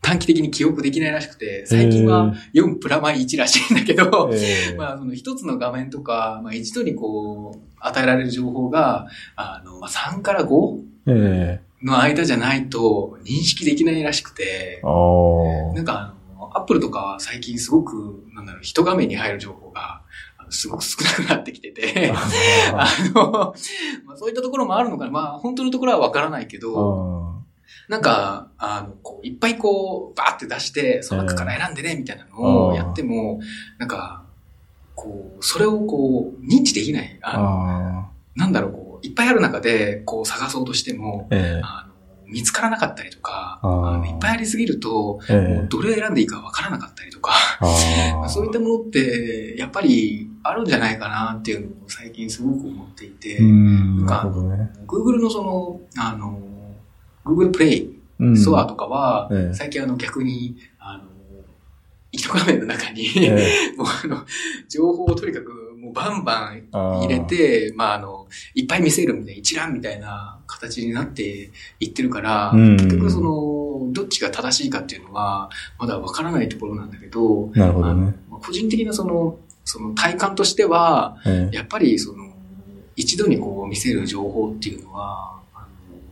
短期的に記憶できないらしくて、最近は4プラマイ1らしいんだけど、ええ まあ、その一つの画面とか、まあ、一度にこう、与えられる情報が、あの、まあ、3から5ええの間じゃないと認識できないらしくて、ああ。なんかあの、アップルとかは最近すごく、なんだろう、一画面に入る情報が、すごく少なくなってきてて、あの、まあ、そういったところもあるのかな。まあ、本当のところはわからないけど、なんか、あの、こう、いっぱいこう、バーって出して、その中から選んでね、みたいなのをやっても、なんか、こう、それをこう、認知できない。あ。なんだろう、こう、いっぱいある中で、こう、探そうとしても、ええあの、見つからなかったりとか、あのいっぱいありすぎると、えもうえどれを選んでいいかわからなかったりとか。そういったものって、やっぱりあるんじゃないかなっていうのを最近すごく思っていて、うん、なるほどね。Google のその、あの、Google Play うん。ストアとかは、ええ。最近あの逆に、あの、一画面の中に、え もうあの、情報をとにかくもうバンバン入れて、まああの、いっぱい見せるみたいな、一覧みたいな形になっていってるから、うん。結局その、どっちが正しいかっていうのは、まだわからないところなんだけど、なるほどね。個人的なその、その体感としては、え。やっぱりその、一度にこう見せる情報っていうのは、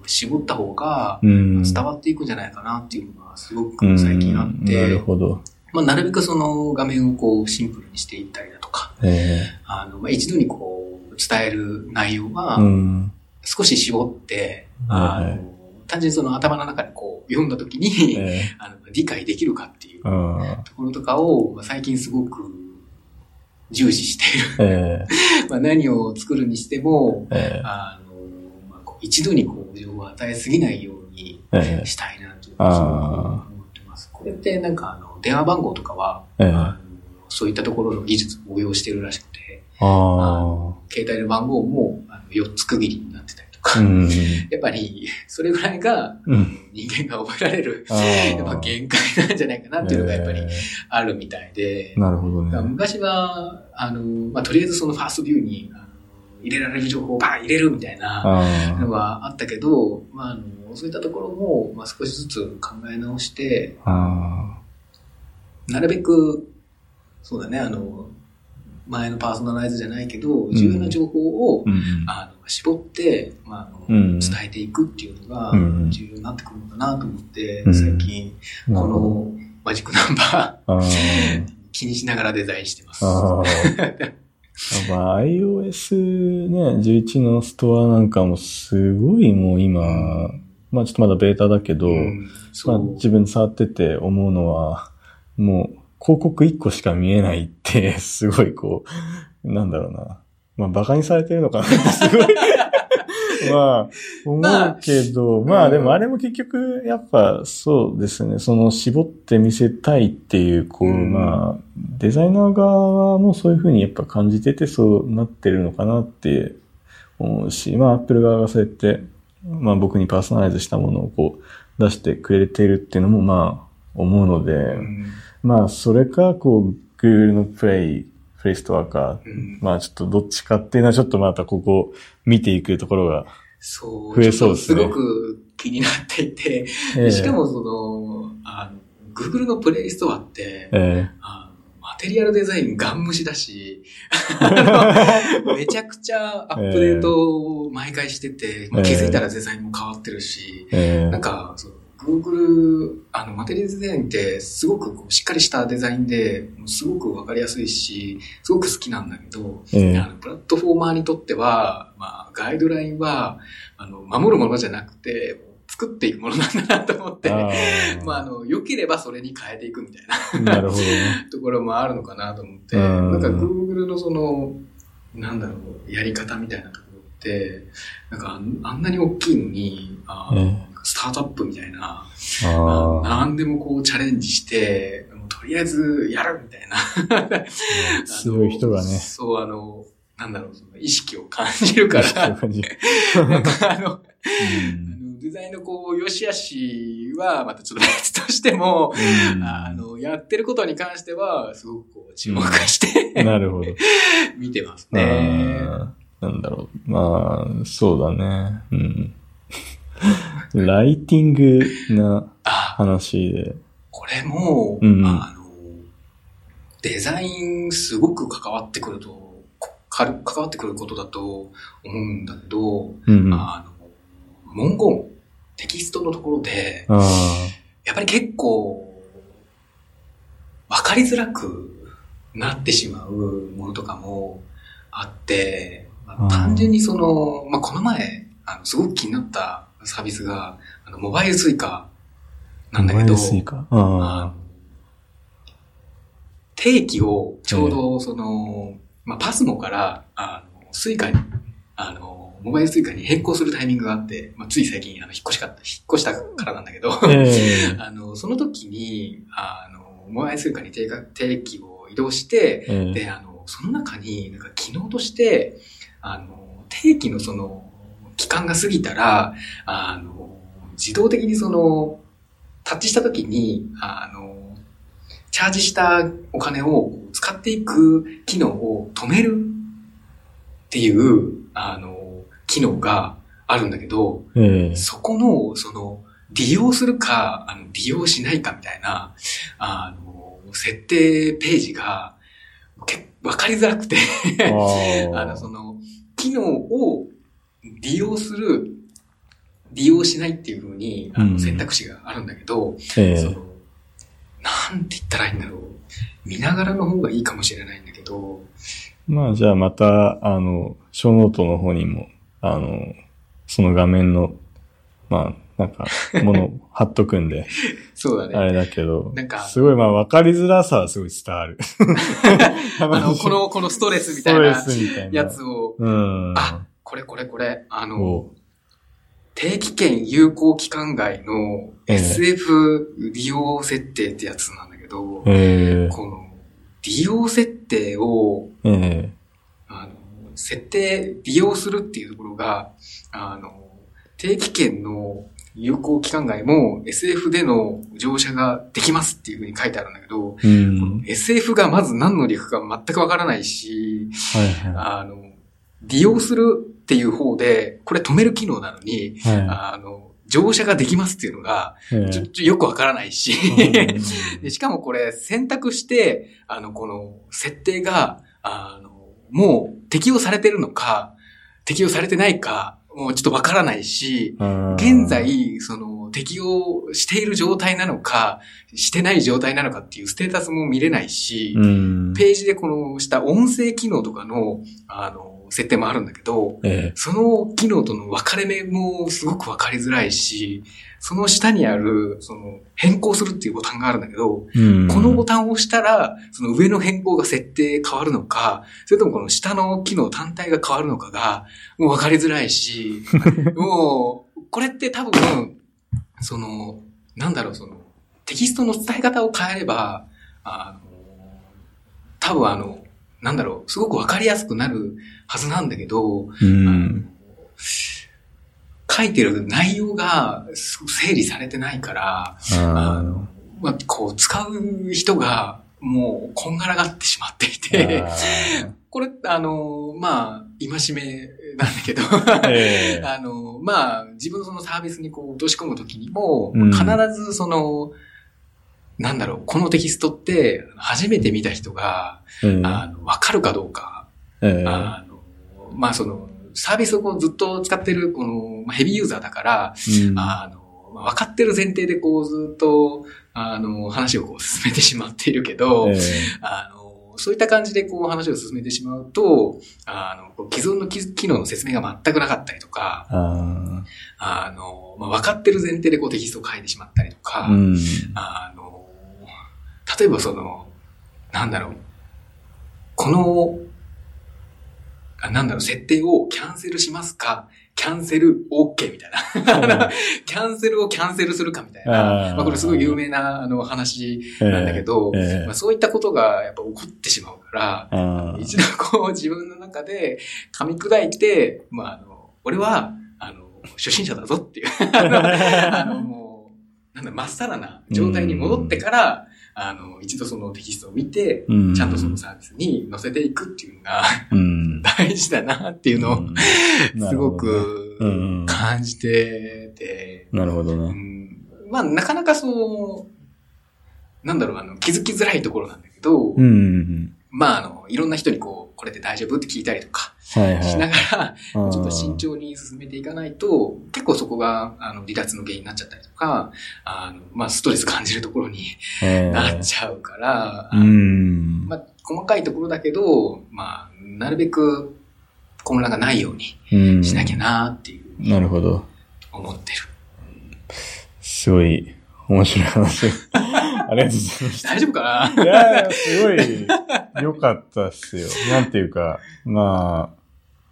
絞った方がうん。伝わっていくんじゃないかなっていうのがすごく最近あっうんなてる、ほど。まあ、なるべくその画面をこうシンプルにしていったりだとか、えあの、まあ、一度にこう伝える内容えはうん。少し絞って、あの、単純にその頭の中でこう読んだ時に、ええ あの理解できるかっていうあところとかをまあ最近すごく重視している。ええ まあ何を作るにしても、ええあの、一度にこう情報を与えすぎないようにええしたいなと思ってます。これってなんかあの、電話番号とかは、えそういったところの技術を応用してるらしくて、携帯の番号もあの4つ区切りになってたりとか、あ。うん。やっぱりそれぐらいが、うん人間が覚えられる、やっぱ限界なんじゃないかなっていうのがやっぱりえあるみたいでえ、なるほど。昔は、あの、まあ、とりあえずそのファーストビューに、入れられる情報をバーン入れるみたいなあのはあったけど、まあ、あの、そういったところも、まあ、少しずつ考え直して、なるべく、そうだね、あの、前のパーソナライズじゃないけど、ん重要な情報を、あ。うん。あの絞って、まああのうん伝えていくっていうのがうん重要になってくるのかなと思って、うん最近、こ。のマジックナンバ。ー 気にしながらデザインしてます。ああ。まあ、iOS ね、11のストアなんかもすごいもう今、まあちょっとまだベータだけど、うんまあ自分触ってて思うのは、もう広告1個しか見えないって、すごいこう、なんだろうな。まあ馬鹿にされてるのかなすごい。まあ、思うけど、まあ、うんでもあれも結局、やっぱそうですね、その絞って見せたいっていう、こう、うん。まあ、デザイナー側もそういうふうにやっぱ感じててそうなってるのかなって思うし、まあ、アップル側がそうやって、まあ僕にパーソナライズしたものをこう出してくれてるっていうのもまあ思うので、うん。まあそれかこう Google のプレイ、プレイストアか、うん。まあちょっとどっちかっていうのはちょっとまたここ見ていくところが、そう。増えそうですね。すごく気になっていて、ええ。しかもその、あの、Google のプレイストアって、えあのマテリアルデザインガン無視だし、めちゃくちゃアップデートを毎回してて、まあ、気づいたらデザインも変わってるし、ええ。えなんか、Google、あの、マテリアルデザインってすごくこうしっかりしたデザインで、すごくわかりやすいし、すごく好きなんだけど、ええ。あのプラットフォーマーにとっては、まあ、ガイドラインは、あの、守るものじゃなくて、作っていくものなんだなと思って、あ まあ、あの、良ければそれに変えていくみたいなあ、なるほどね。ところもあるのかなと思って、うん。なんか Google のその、なんだろう、やり方みたいなところって、なんかあんなに大きいのに、あスタートアップみたいな、ああ、何でもこうチャレンジして、とりあえずやるみたいな。強い人がねそう、あの、なんだろう、その意識を感じるから、感じ。なんかあの、デザインのこう、良し悪しは、またちょっと別としても、うんあの、やってることに関しては、すごくこう、注目して、なるほど。見てますね。なんだろう。まあ、そうだね。うん。ライティングなあ、話で。これも、うんあの、デザインすごく関わってくると、か関わってくることだと思うんだけど、うん。ああの、文言、テキストのところで、あやっぱり結構、わかりづらくなってしまうものとかもあって、単純にその、まあ、この前、あの、すごく気になったサービスが、あの、モバイルスイカなんだけど、スイカ。ああ。の定期をちょうどその、まあ、パスモから、あの、スイカに、あの、モバイルスイカに変更するタイミングがあって、まあ、つい最近、あの、引っ越しか、引っ越したからなんだけど、あ。ええ。あの、その時に、あの、モバイルスイカに定価定期を移動して、ええ。で、あの、その中に、なんか機能として、あの、定期のその、期間が過ぎたら、あの、自動的にその、タッチした時に、あの、チャージしたお金を使っていく機能を止めるっていう、あの、機能があるんだけど、ええ。そこの、その、利用するか、あの、利用しないかみたいな、あの、設定ページが、けわかりづらくて、あ あの、その、機能を利用する、利用しないっていうふうに、あうんの、選択肢があるんだけど、ええその、なんて言ったらいいんだろう。見ながらの方がいいかもしれないんだけど、まあじゃあまた、あの、小ノートの方にも、あの、その画面の、まあ、なんか、ものを 貼っとくんで、そうだね。あれだけど、なんかすごいまあ分かりづらさはすごい伝わる。あ あの、この、このストレスみストレたいなスみたいな。やつを、うん。あ、これこれこれ、あの、お定期券有効期間外のええ。SF 利用設定ってやつなんだけど、えこの利用設定を、ええ。あの、設定、利用するっていうところが、あの、定期券の有効期間外も SF での乗車ができますっていうふうに書いてあるんだけど、えうん。SF がまず何の略か全くわからないし、はいはあの、利用するっていう方で、これ止める機能なのに、い。はあの、乗車ができますっていうのが、よくわからないし、えでしかもこれ選択して、あの、この設定が、あの、もう適用されてるのか、適用されてないか、もうちょっとわからないし、うん現、在、その、適用している状態なのか、してない状態なのかっていうステータスも見れないし、うん。ページでこの下音声機能とかの、あの、設定もあるんだけど、えその機能との分かれ目もすごく分かりづらいし、その下にある、その、変更するっていうボタンがあるんだけど、えうん。このボタンを押したら、その上の変更が設定変わるのか、それともこの下の機能単体が変わるのかが、もう分かりづらいし、もう、これって多分、その、なんだろう、その、テキストの伝え方を変えれば、あの、多分あの、なんだろう、すごく分かりやすくなるはずなんだけど、うあん。の書いてる内容が整理されてないから、ああの、まあ、こう、使う人が、もう、こんがらがってしまっていーて、あこれ、あの、まあ、戒めなんだけど、ー。ええ あの、まあ、自分のそのサービスにこう落とし込むときにも、うん必ずその、なんだろう、このテキストって、初めて見た人が、うん。あの、わかるかどうか、ええ。あの、まあ、その、サービスをこうずっと使ってる、この、まあヘビーユーザーだから、うん。あの、かってる前提でこうずっと、あの、話をこう進めてしまっているけど、ええ。あの、そういった感じでこう話を進めてしまうと、あの、既存の機機能の説明が全くなかったりとか、ああの、まあ、分かってる前提でこうテキストを書いてしまったりとか、ーうん。あの、例えばその、なんだろう、この、あなんだろう、設定をキャンセルしますか？キャンセル OK みたいな。キャンセルをキャンセルするかみたいな。あー。まあこれすごい有名なあの話なんだけど、ええええ。まあ、そういったことがやっぱ起こってしまうから、一度こう自分の中で噛み砕いて、まああの、俺は、あの、初心者だぞっていう、あの、あのもう、なんだ、まっさらな状態に戻ってから、あの、一度そのテキストを見て、うんちゃんとそのサービスに載せていくっていうのがうん。大事だなっていうのを、うんすごく感じてて、なるほどうね。んまあ、なかなかそう、なんだろう、あの、気づきづらいところなんだけど、まあ、あの、いろんな人にこう、これで大丈夫って聞いたりとかうん。はいはい。しながら、ちょっと慎重に進めていかないと、結構そこが、あの、離脱の原因になっちゃったりとか、あの、まあ、ストレス感じるところにええなっちゃうから、うん。まあ、細かいところだけど、まあ、なるべく混乱がないようにうんしなきゃなっていうふうになるほど。思ってる。すごい面白い話。ありがとうございました。大丈夫かな？いやいや、すごい良かったっすよ。なんていうか、まあ、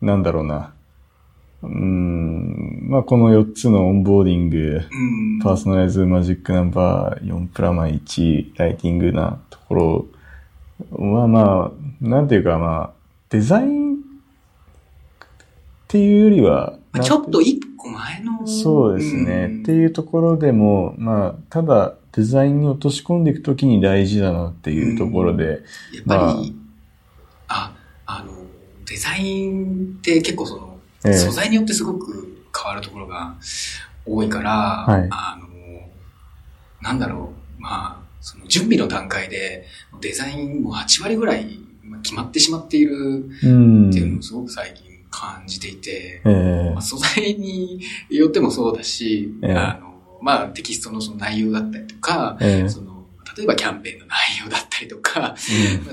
なんだろうな。うーん、まあこの4つのオンボーディング、うん。パーソナライズマジックナンバー4プラマイ1、ライティングなところはまあ、なんていうかまあ、デザインっていうよりは、まあちょっと一個前の。そうですね。っていうところでも、まあ、ただデザインに落とし込んでいくときに大事だなっていうところで、やっぱり、あ、あの、デザインって結構その、ええ。素材によってすごく変わるところが多いから、はい。あの、なんだろう、まあ、その準備の段階でデザインも8割ぐらいまあ決まってしまっているうん。っていうのをすごく最近感じていて、ええ。まあ、素材によってもそうだし、ええ。あの、まあ、テキストのその内容だったりとか、ええ。その、例えばキャンペーンの内容だったりとか、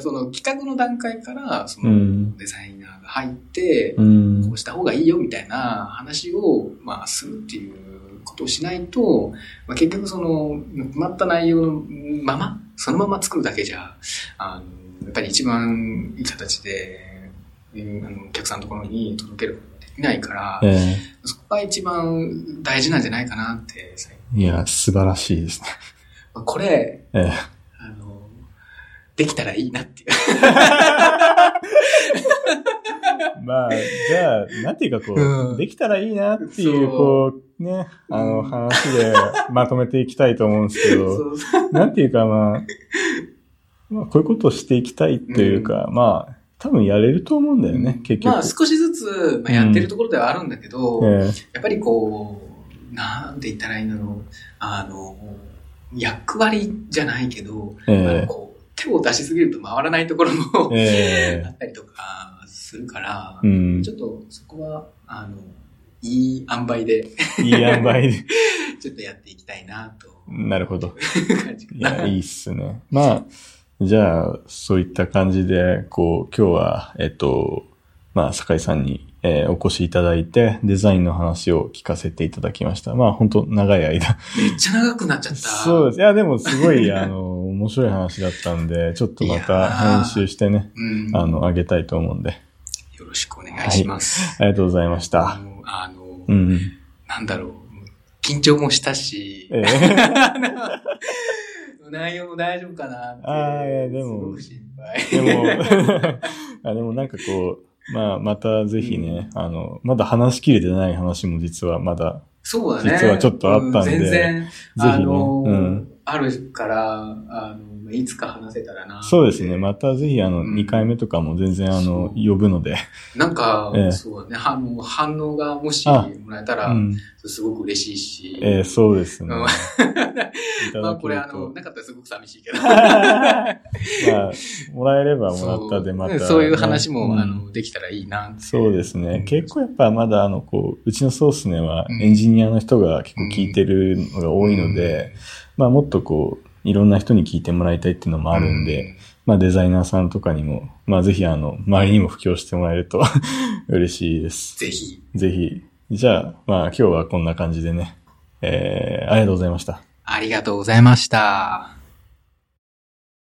その企画の段階から、その、うんデザイナーが入って、うん。こうした方がいいよみたいな話を、まあ、するっていうことをしないと、まあ、結局その、決まった内容のまま、そのまま作るだけじゃ、あの、やっぱり一番いい形で、うんあのお客さんのところに届けることができないから、えそこが一番大事なんじゃないかなって、いや、素晴らしいですね。まあこれ、ええ。あの、できたらいいなっていう。まあ、じゃあ、なんていうかこう、うん。できたらいいなっていう、こう、ね、あの、うん。話でまとめていきたいと思うんですけど、なんていうかまあ、まあ、こういうことをしていきたいというか、まあ、多分やれると思うんだよね、結局。まあ少しずつ、まあ、やってるところではあるんだけど、え。やっぱりこう、なんて言ったらいいんだろう。あの、役割じゃないけど、ええあのこう手を出しすぎると回らないところも、ええ あったりとかするから、うんちょっとそこは、あの、いい塩梅で、いい塩梅で。ちょっとやっていきたいなとなるほど。いいいっすね。まあ、じゃあ、そういった感じで、こう、今日は、えっと、まあ、酒井さんに、えーお越しいただいて、デザインの話を聞かせていただきました。まあ、本当長い間。めっちゃ長くなっちゃった。そうです。いや、でも、すごい、あの、面白い話だったんで、ちょっとまたー編集してね、うん。あの、あげたいと思うんで。よろしくお願いします。ありがとうございました。あの、あのうん。なんだろう。緊張もしたし、ええ 内容も大丈夫かなって。あーいやでも。でも、あでもなんかこう、まあ、またぜひね、あの、まだ話しきれてない話も実はまだ、そうだね。実はちょっとあったんでう全然、ぜひねあの、うんあるから、あの、いつか話せたらな。そうですね。またぜひあの、うん2回目とかも全然あの、呼ぶので。なんか、ええそうだね。あの、反応がもしあもらえたら、うん。すごく嬉しいし。えーそうですね。まあこれあの、。なかったらすごく寂しいけど。まあ、もらえればもらったでまた、そういう話も、うんあの、できたらいいな。そうですね。結構やっぱまだあの、こう、うちのソースねはうんエンジニアの人が結構聞いてるのが多いので、まあもっとこう、いろんな人に聞いてもらいたいっていうのもあるんで、まあデザイナーさんとかにも、まあぜひあの、周りにも布教してもらえると 嬉しいです。ぜひ、ぜひ。じゃあ、まあ今日はこんな感じでね。えー、ありがとうございました。ありがとうございました。